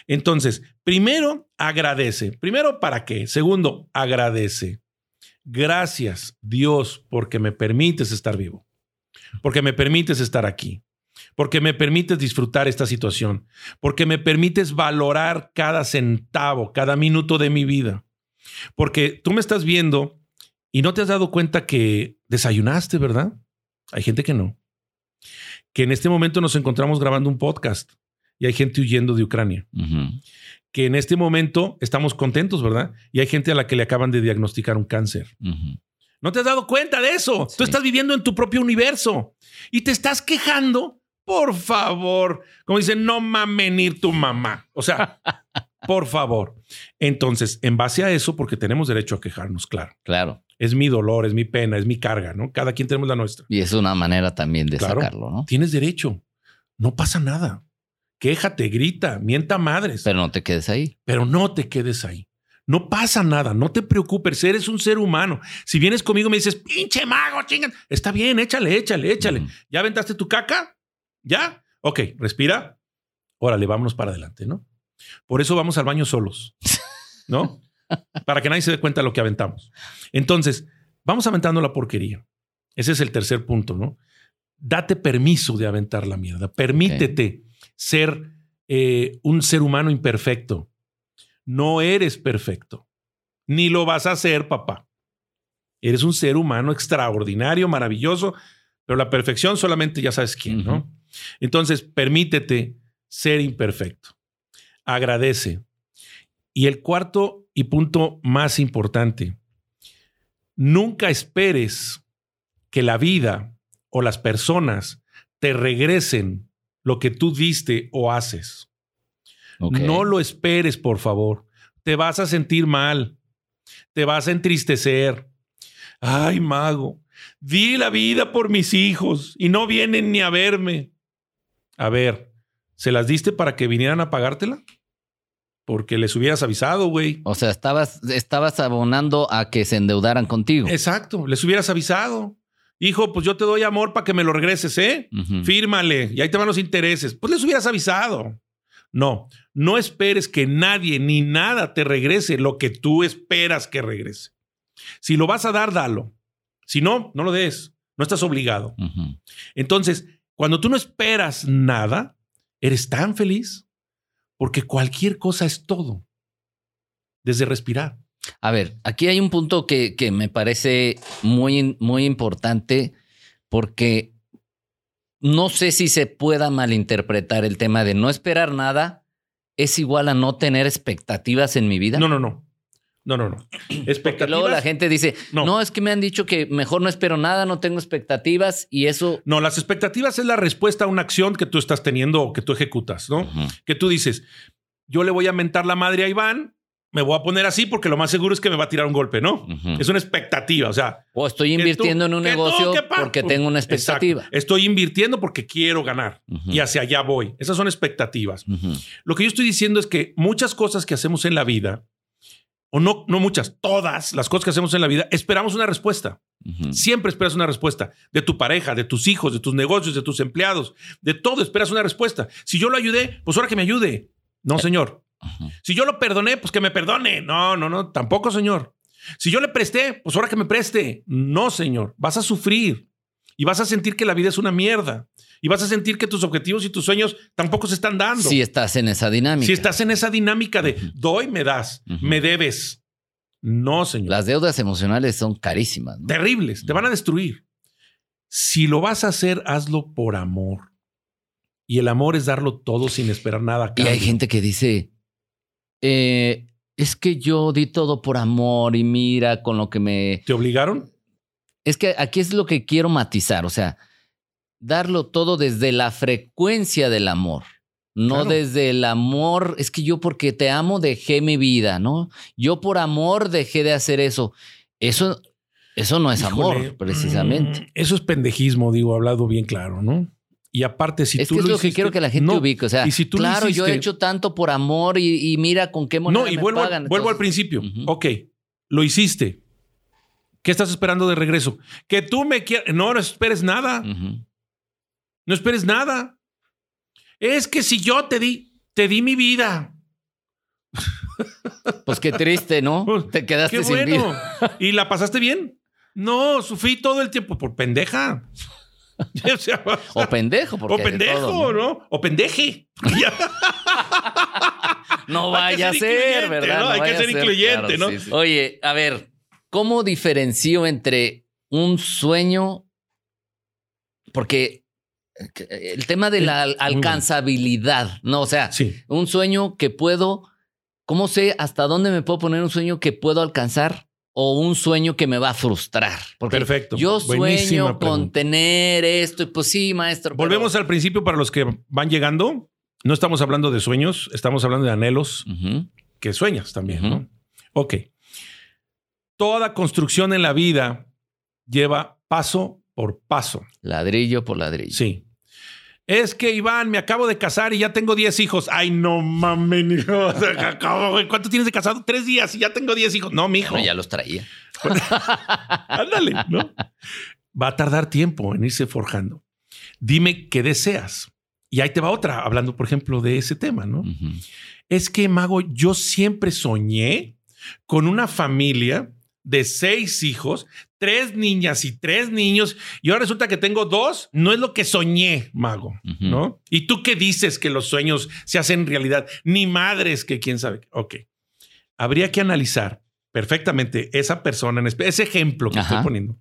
Entonces, primero, agradece. Primero, ¿para qué? Segundo, agradece. Gracias, Dios, porque me permites estar vivo, porque me permites estar aquí, porque me permites disfrutar esta situación, porque me permites valorar cada centavo, cada minuto de mi vida, porque tú me estás viendo y no te has dado cuenta que desayunaste, ¿verdad? Hay gente que no. Que en este momento nos encontramos grabando un podcast y hay gente huyendo de Ucrania. Que en este momento estamos contentos, ¿verdad? Y hay gente a la que le acaban de diagnosticar un cáncer. No te has dado cuenta de eso. Tú estás viviendo en tu propio universo y te estás quejando. Por favor, como dicen, no mamen tu mamá. O sea, por favor. Entonces, en base a eso, porque tenemos derecho a quejarnos, claro. Claro. Es mi dolor, es mi pena, es mi carga, ¿no? Cada quien tenemos la nuestra. Y es una manera también de sacarlo, ¿no? Tienes derecho. No pasa nada quéjate, grita, mienta madres. Pero no te quedes ahí. Pero no te quedes ahí. No pasa nada, no te preocupes, eres un ser humano. Si vienes conmigo y me dices, pinche mago, chingan, está bien, échale, échale, échale. ¿Ya aventaste tu caca? ¿Ya? Ok, respira. Órale, vámonos para adelante, ¿no? Por eso vamos al baño solos, ¿no? para que nadie se dé cuenta de lo que aventamos. Entonces, vamos aventando la porquería. Ese es el tercer punto, ¿no? Date permiso de aventar la mierda. Permítete ser eh, un ser humano imperfecto. No eres perfecto, ni lo vas a hacer, papá. Eres un ser humano extraordinario, maravilloso, pero la perfección solamente ya sabes quién, ¿no? Entonces, permítete ser imperfecto. Agradece. Y el cuarto y punto más importante, nunca esperes que la vida o las personas te regresen lo que tú diste o haces. No lo esperes, por favor. Te vas a sentir mal. Te vas a entristecer. Ay, mago, di la vida por mis hijos y no vienen ni a verme. A ver, ¿se las diste para que vinieran a pagártela? Porque les hubieras avisado, güey. O sea, estabas, estabas abonando a que se endeudaran contigo. Exacto, les hubieras avisado. Hijo, pues yo te doy amor para que me lo regreses, ¿eh? Fírmale y ahí te van los intereses. Pues les hubieras avisado. No, no esperes que nadie ni nada te regrese lo que tú esperas que regrese. Si lo vas a dar, dalo. Si no, no lo des. No estás obligado. Entonces, cuando tú no esperas nada, eres tan feliz porque cualquier cosa es todo. Desde respirar. A ver, aquí hay un punto que, me parece muy, muy importante porque no sé si se pueda malinterpretar el tema de no esperar nada es igual a no tener expectativas en mi vida. No, no, no. No, no, no. Expectativas. luego la gente dice, no. es que me han dicho que mejor no espero nada, no tengo expectativas y eso. No, las expectativas es la respuesta a una acción que tú estás teniendo o que tú ejecutas, ¿no? Que tú dices, yo le voy a mentar la madre a Iván me voy a poner así porque lo más seguro es que me va a tirar un golpe, ¿no? Es una expectativa, o sea. O estoy invirtiendo en un negocio porque tengo una expectativa. Estoy invirtiendo porque quiero ganar y hacia allá voy. Esas son expectativas. Lo que yo estoy diciendo es que muchas cosas que hacemos en la vida, o no, no muchas, todas las cosas que hacemos en la vida, esperamos una respuesta. Siempre esperas una respuesta de tu pareja, de tus hijos, de tus negocios, de tus empleados, de todo esperas una respuesta. Si yo lo ayudé, pues ahora que me ayude. No, eh, señor. Si yo lo perdoné, pues que me perdone. No, no, no, tampoco, señor. Si yo le presté, pues ahora que me preste. No, señor. Vas a sufrir y vas a sentir que la vida es una mierda. Y vas a sentir que tus objetivos y tus sueños tampoco se están dando. Si estás en esa dinámica. Si estás en esa dinámica de doy, me das, me debes. No, señor. Las deudas emocionales son carísimas. Terribles, te van a destruir. Si lo vas a hacer, hazlo por amor. Y el amor es darlo todo sin esperar nada. Y hay gente que dice, eh, es que yo di todo por amor y mira con lo que me... ¿Te obligaron? Es que aquí es lo que quiero matizar, o sea, darlo todo desde la frecuencia del amor. No desde el amor, es que yo porque te amo dejé mi vida, ¿no? Yo por amor dejé de hacer eso. Eso, eso no es amor, precisamente. Mm, eso es pendejismo, digo, hablado bien claro, ¿no? Y aparte, si es tú. Que es lo, que quiero que la gente ubique. O sea, claro, yo he hecho tanto por amor y, mira con qué moneda. No, y vuelvo, pagan, vuelvo al principio. Ok, lo hiciste. ¿Qué estás esperando de regreso? Que tú me quieras. No, no esperes nada. No esperes nada. Es que si yo te di. te di mi vida. Pues qué triste, ¿no? Te quedaste Qué sin bueno. vida. ¿Y la pasaste bien? No, sufrí todo el tiempo por pendeja. O sea, O pendejo, porque o de pendejo, todo, ¿no? ¿no? O pendeje. No vaya a ser ¿verdad? ¿no? Hay que ser incluyente, ¿no? sí, sí. Oye, a ver, ¿cómo diferencio entre un sueño? Porque el tema de la alcanzabilidad, ¿no? O sea, Sí. un sueño que puedo, ¿cómo sé hasta dónde me puedo poner un sueño que puedo alcanzar? O un sueño que me va a frustrar. Porque Perfecto. Yo Buenísima sueño con tener esto, y pues sí, maestro. pero- Volvemos al principio para los que van llegando. No estamos hablando de sueños, estamos hablando de anhelos que sueñas también. ¿no? Ok. Toda construcción en la vida lleva paso por paso. Ladrillo por ladrillo. Sí. Es que Iván, me acabo de casar y ya tengo 10 hijos. Ay, no mames. ¿Cuánto tienes de casado? Tres días y ya tengo 10 hijos. No, mijo. Bueno, ya los traía. Ándale, ¿no? Va a tardar tiempo en irse forjando. Dime qué deseas. Y ahí te va otra, hablando, por ejemplo, de ese tema, ¿no? Es que, Mago, yo siempre soñé con una familia de seis hijos, tres niñas y tres niños, y ahora resulta que tengo dos. No es lo que soñé, Mago. ¿no? ¿Y tú qué dices que los sueños se hacen realidad? Ni madres que quién sabe. Ok. Habría que analizar perfectamente esa persona, en ese ejemplo que Ajá. estoy poniendo.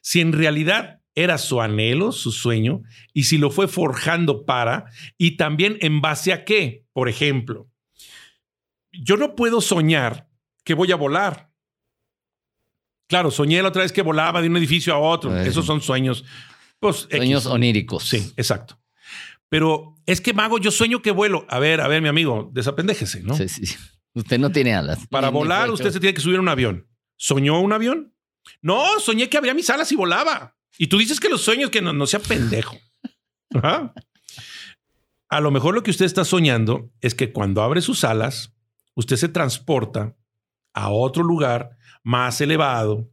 Si en realidad era su anhelo, su sueño, y si lo fue forjando para, y también en base a qué. Por ejemplo, yo no puedo soñar que voy a volar. Claro, soñé la otra vez que volaba de un edificio a otro. Ay. Esos son sueños. Pues, X. Sueños oníricos. Sí, exacto. Pero es que, mago, yo sueño que vuelo. A ver, a ver, mi amigo, desapendéjese, ¿no? Sí, sí. Usted no tiene alas. Para volar, usted se tiene que subir a un avión. ¿Soñó un avión? No, soñé que abría mis alas y volaba. Y tú dices que los sueños, que no, no sea pendejo. Ajá. A lo mejor lo que usted está soñando es que cuando abre sus alas, usted se transporta a otro lugar más elevado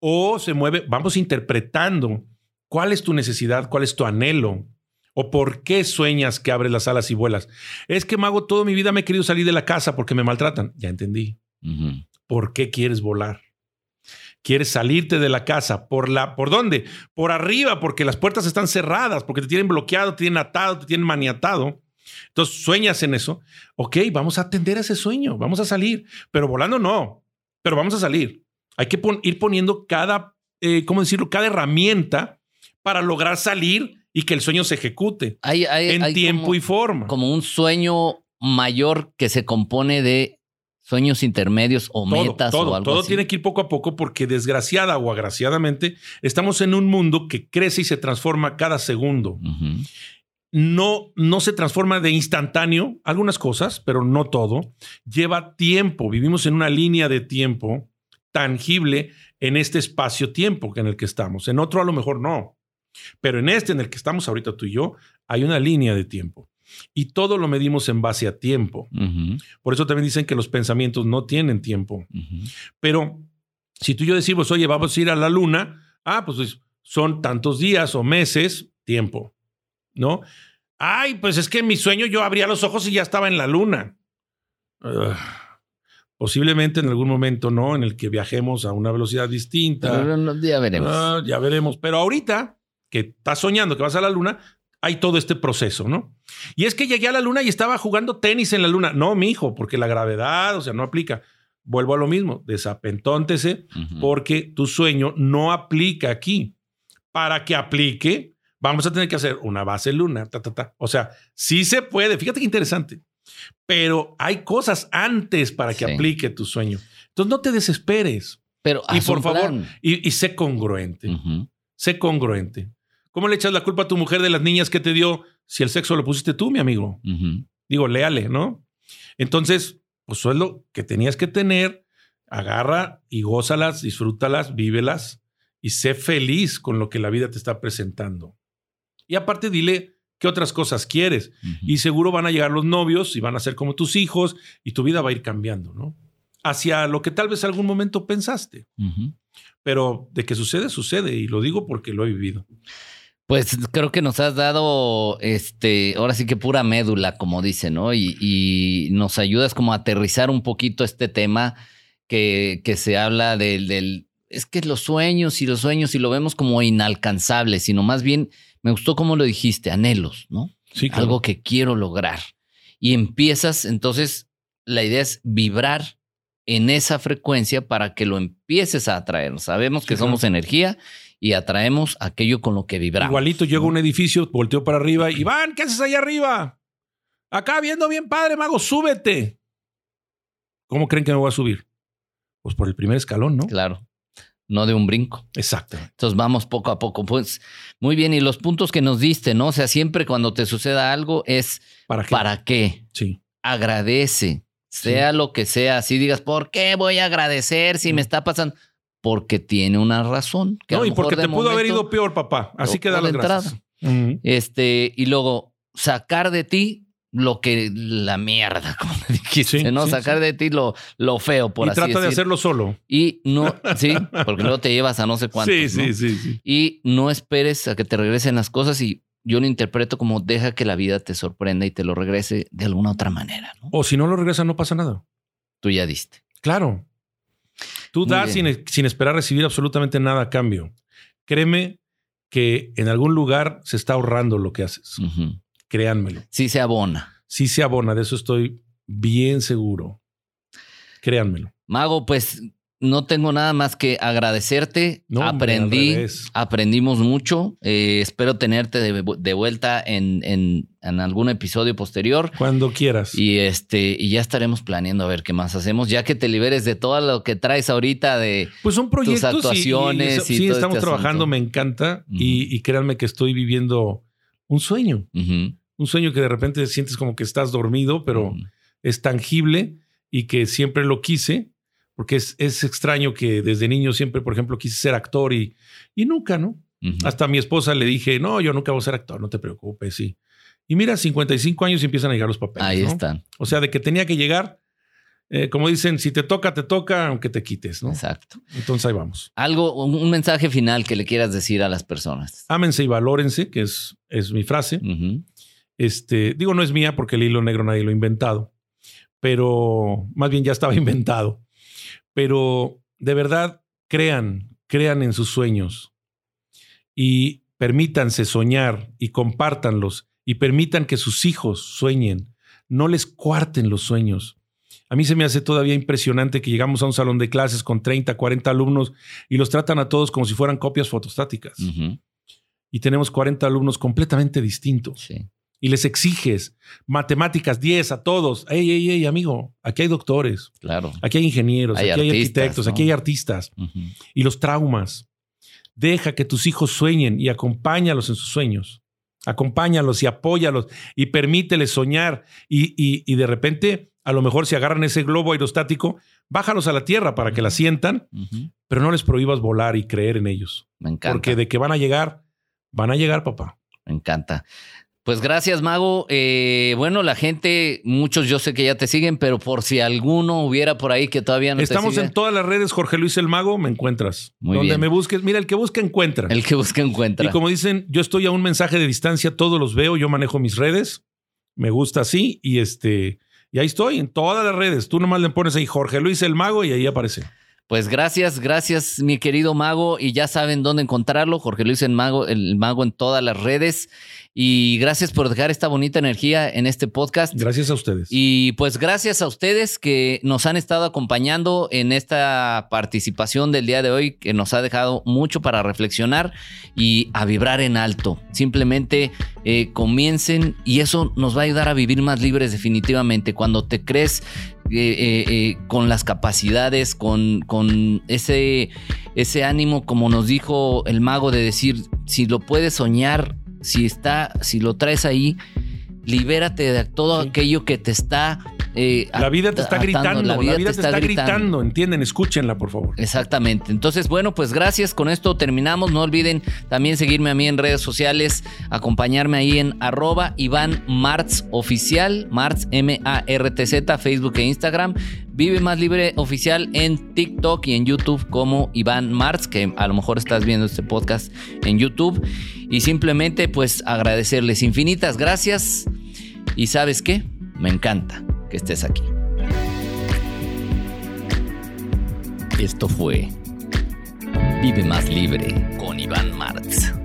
o se mueve, vamos interpretando cuál es tu necesidad, cuál es tu anhelo o por qué sueñas que abres las alas y vuelas. Es que, mago, toda mi vida me he querido salir de la casa porque me maltratan. Ya entendí. ¿Por qué quieres volar? Quieres salirte de la casa. ¿Por la, por dónde? Por arriba, porque las puertas están cerradas, porque te tienen bloqueado, te tienen atado, te tienen maniatado. Entonces sueñas en eso. Ok, vamos a atender a ese sueño, vamos a salir, pero volando no, pero vamos a salir. Hay que pon- ir poniendo cada, eh, ¿cómo decirlo? Cada herramienta para lograr salir y que el sueño se ejecute Hay, hay- en hay tiempo como, y forma. como un sueño mayor que se compone de sueños intermedios o todo, metas todo, o algo todo así. tiene que ir poco a poco porque desgraciada o agraciadamente estamos en un mundo que crece y se transforma cada segundo. Ujú. No, no se transforma de instantáneo, algunas cosas, pero no todo. Lleva tiempo. Vivimos en una línea de tiempo tangible en este espacio-tiempo en el que estamos. En otro a lo mejor no. Pero en este en el que estamos ahorita tú y yo, hay una línea de tiempo. Y todo lo medimos en base a tiempo. Por eso también dicen que los pensamientos no tienen tiempo. Pero si tú y yo decimos, oye, vamos a ir a la luna, ah, pues, pues, son tantos días o meses, tiempo, ¿no? Ay, pues es que en mi sueño yo abría los ojos y ya estaba en la luna. Ugh. posiblemente en algún momento, ¿no? En el que viajemos a una velocidad distinta. Pero no- ya veremos. Ah, ya veremos. Pero ahorita que estás soñando que vas a la luna, hay todo este proceso, ¿no? Y es que llegué a la luna y estaba jugando tenis en la luna. No, mi hijo, porque la gravedad, o sea, no aplica. Vuelvo a lo mismo, desapentóntese porque tu sueño no aplica aquí. Para que aplique, vamos a tener que hacer una base lunar, ta, ta, ta. O sea, sí se puede. Fíjate qué interesante. Pero hay cosas antes para que Sí. aplique tu sueño. Entonces no te desesperes Pero y por favor, y, y sé congruente. Sé congruente. ¿Cómo le echas la culpa a tu mujer de las niñas que te dio si el sexo lo pusiste tú, mi amigo? Digo, léale, ¿no? Entonces, pues eso es lo que tenías que tener. Agarra y gózalas, disfrútalas, vívelas y sé feliz con lo que la vida te está presentando. Y aparte, dile qué otras cosas quieres. Y seguro van a llegar los novios y van a ser como tus hijos y tu vida va a ir cambiando, ¿no? Hacia lo que tal vez algún momento pensaste. Pero de que sucede, sucede. Y lo digo porque lo he vivido. Pues creo que nos has dado, este, ahora sí que pura médula, como dice, ¿no? Y, y nos ayudas como a aterrizar un poquito este tema que, que se habla del, del, es que los sueños y los sueños y lo vemos como inalcanzables, sino más bien, me gustó como lo dijiste, anhelos, ¿no? Sí, claro. Algo que quiero lograr. Y empiezas, entonces, la idea es vibrar en esa frecuencia para que lo empieces a atraer. Sabemos que Sí, claro. somos energía y atraemos aquello con lo que vibramos. Igualito llego a un edificio, volteo para arriba. Iván, ¿qué haces allá arriba? Acá viendo bien padre, mago, súbete. ¿Cómo creen que me voy a subir? Pues por el primer escalón, ¿no? Claro, no de un brinco. Exacto. Entonces vamos poco a poco. Pues muy bien, y los puntos que nos diste, ¿no? O sea, siempre cuando te suceda algo es ¿Para qué? ¿para qué? Sí. Agradece, sea lo que sea. Si digas, ¿por qué voy a agradecer si me está pasando? Porque tiene una razón. que No, y porque te pudo haber ido peor, papá. Así que o da de las gracias. Este, y luego sacar de ti lo que la mierda, como dijiste, Sí, ¿no? sí, sacar sí. de ti lo, lo feo, por y así trata de hacerlo solo. Y no, sí, porque luego te llevas a no sé cuántos. sí, ¿no? sí, sí. Y no esperes a que te regresen las cosas y yo lo interpreto como deja que la vida te sorprenda y te lo regrese de alguna otra manera, ¿no? O si no lo regresa, no pasa nada. Tú ya diste. Claro. Tú das sin, sin esperar recibir absolutamente nada a cambio. Créeme que en algún lugar se está ahorrando lo que haces. Ujú. Créanmelo. Sí se abona. Sí se abona, de eso estoy bien seguro. Créanmelo. Mago, pues no tengo nada más que agradecerte. No, Aprendí, aprendimos mucho. Eh, espero tenerte de, de vuelta en, en- en algún episodio posterior. Cuando quieras. Y este, y ya estaremos planeando a ver qué más hacemos, ya que te liberes de todo lo que traes ahorita de Pues son proyectos y- actuaciones y, y sí, todo estamos este trabajando, me encanta. Y, y créanme que estoy viviendo un sueño. Un sueño que de repente sientes como que estás dormido, pero ujú. es tangible y que siempre lo quise, porque es, es extraño que desde niño siempre, por ejemplo, quise ser actor y, y nunca, ¿no? Hasta a mi esposa le dije, no, yo nunca voy a ser actor, no te preocupes, sí. Y mira, 55 años y empiezan a llegar los papeles. Ahí ¿no? están. O sea, de que tenía que llegar, eh, como dicen, si te toca, te toca, aunque te quites, ¿no? Exacto. Entonces ahí vamos. Algo, un mensaje final que le quieras decir a las personas. Ámense y valórense, que es, es mi frase. Ujú. Este, digo, no es mía porque el hilo negro nadie lo ha inventado, pero más bien ya estaba inventado. Pero de verdad, crean, crean en sus sueños y permítanse soñar y compártanlos y permitan que sus hijos sueñen. No les cuarten los sueños. A mí se me hace todavía impresionante que llegamos a un salón de clases con 30, 40 alumnos y los tratan a todos como si fueran copias fotostáticas. Y tenemos 40 alumnos completamente distintos Sí. Y les exiges matemáticas 10 a todos. Ey, ey, ey, amigo, aquí hay doctores, Claro. aquí hay ingenieros, Hay aquí hay arquitectos, ¿no? aquí hay artistas. Y los traumas. Deja que tus hijos sueñen y acompáñalos en sus sueños. Acompáñalos y apóyalos y permíteles soñar. Y, y- y de repente, a lo mejor si agarran ese globo aerostático, bájalos a la tierra para que la sientan, pero no les prohíbas volar y creer en ellos. Me encanta. Porque de que van a llegar, van a llegar, papá. Me encanta. Pues gracias, Mago. Eh, bueno, la gente, muchos yo sé que ya te siguen, pero por si alguno hubiera por ahí que todavía no Estamos te sigue, en todas las redes, Jorge Luis el Mago, me encuentras. Muy Donde bien. me busques, mira, el que busca encuentra. el que busca encuentra. Y como dicen, yo estoy a un mensaje de distancia, todos los veo, yo manejo mis redes, me gusta así y este y ahí estoy en todas las redes. Tú nomás le pones ahí Jorge Luis el Mago y ahí aparece. Pues gracias, gracias, mi querido Mago. Y ya saben dónde encontrarlo. Jorge Luis el Mago, el Mago en todas las redes. Y gracias por dejar esta bonita energía en este podcast. Gracias a ustedes. Y pues gracias a ustedes que nos han estado acompañando en esta participación del día de hoy, que nos ha dejado mucho para reflexionar y a vibrar en alto. Simplemente eh, comiencen y eso nos va a ayudar a vivir más libres definitivamente. Cuando te crees eh, eh, eh, con las capacidades, con, con ese, ese ánimo, como nos dijo el mago, de decir, si lo puedes soñar, si está, si lo traes ahí, libérate de todo Sí. aquello que te está eh, la vida te está atando, gritando, la vida, te, está, gritando. entienden, escúchenla, por favor. Exactamente. Entonces, bueno, pues gracias. Con esto terminamos. No olviden también seguirme a mí en redes sociales, acompañarme ahí en arroba Iván Martz Oficial, Martz M-A-R-T-Z, Facebook e Instagram. Vive Más Libre Oficial en TikTok y en YouTube como Iván Martz, que a lo mejor estás viendo este podcast en YouTube. Y simplemente pues agradecerles infinitas gracias. Y sabes qué? Me encanta estés aquí. Esto fue Vive Más Libre con Iván Martz.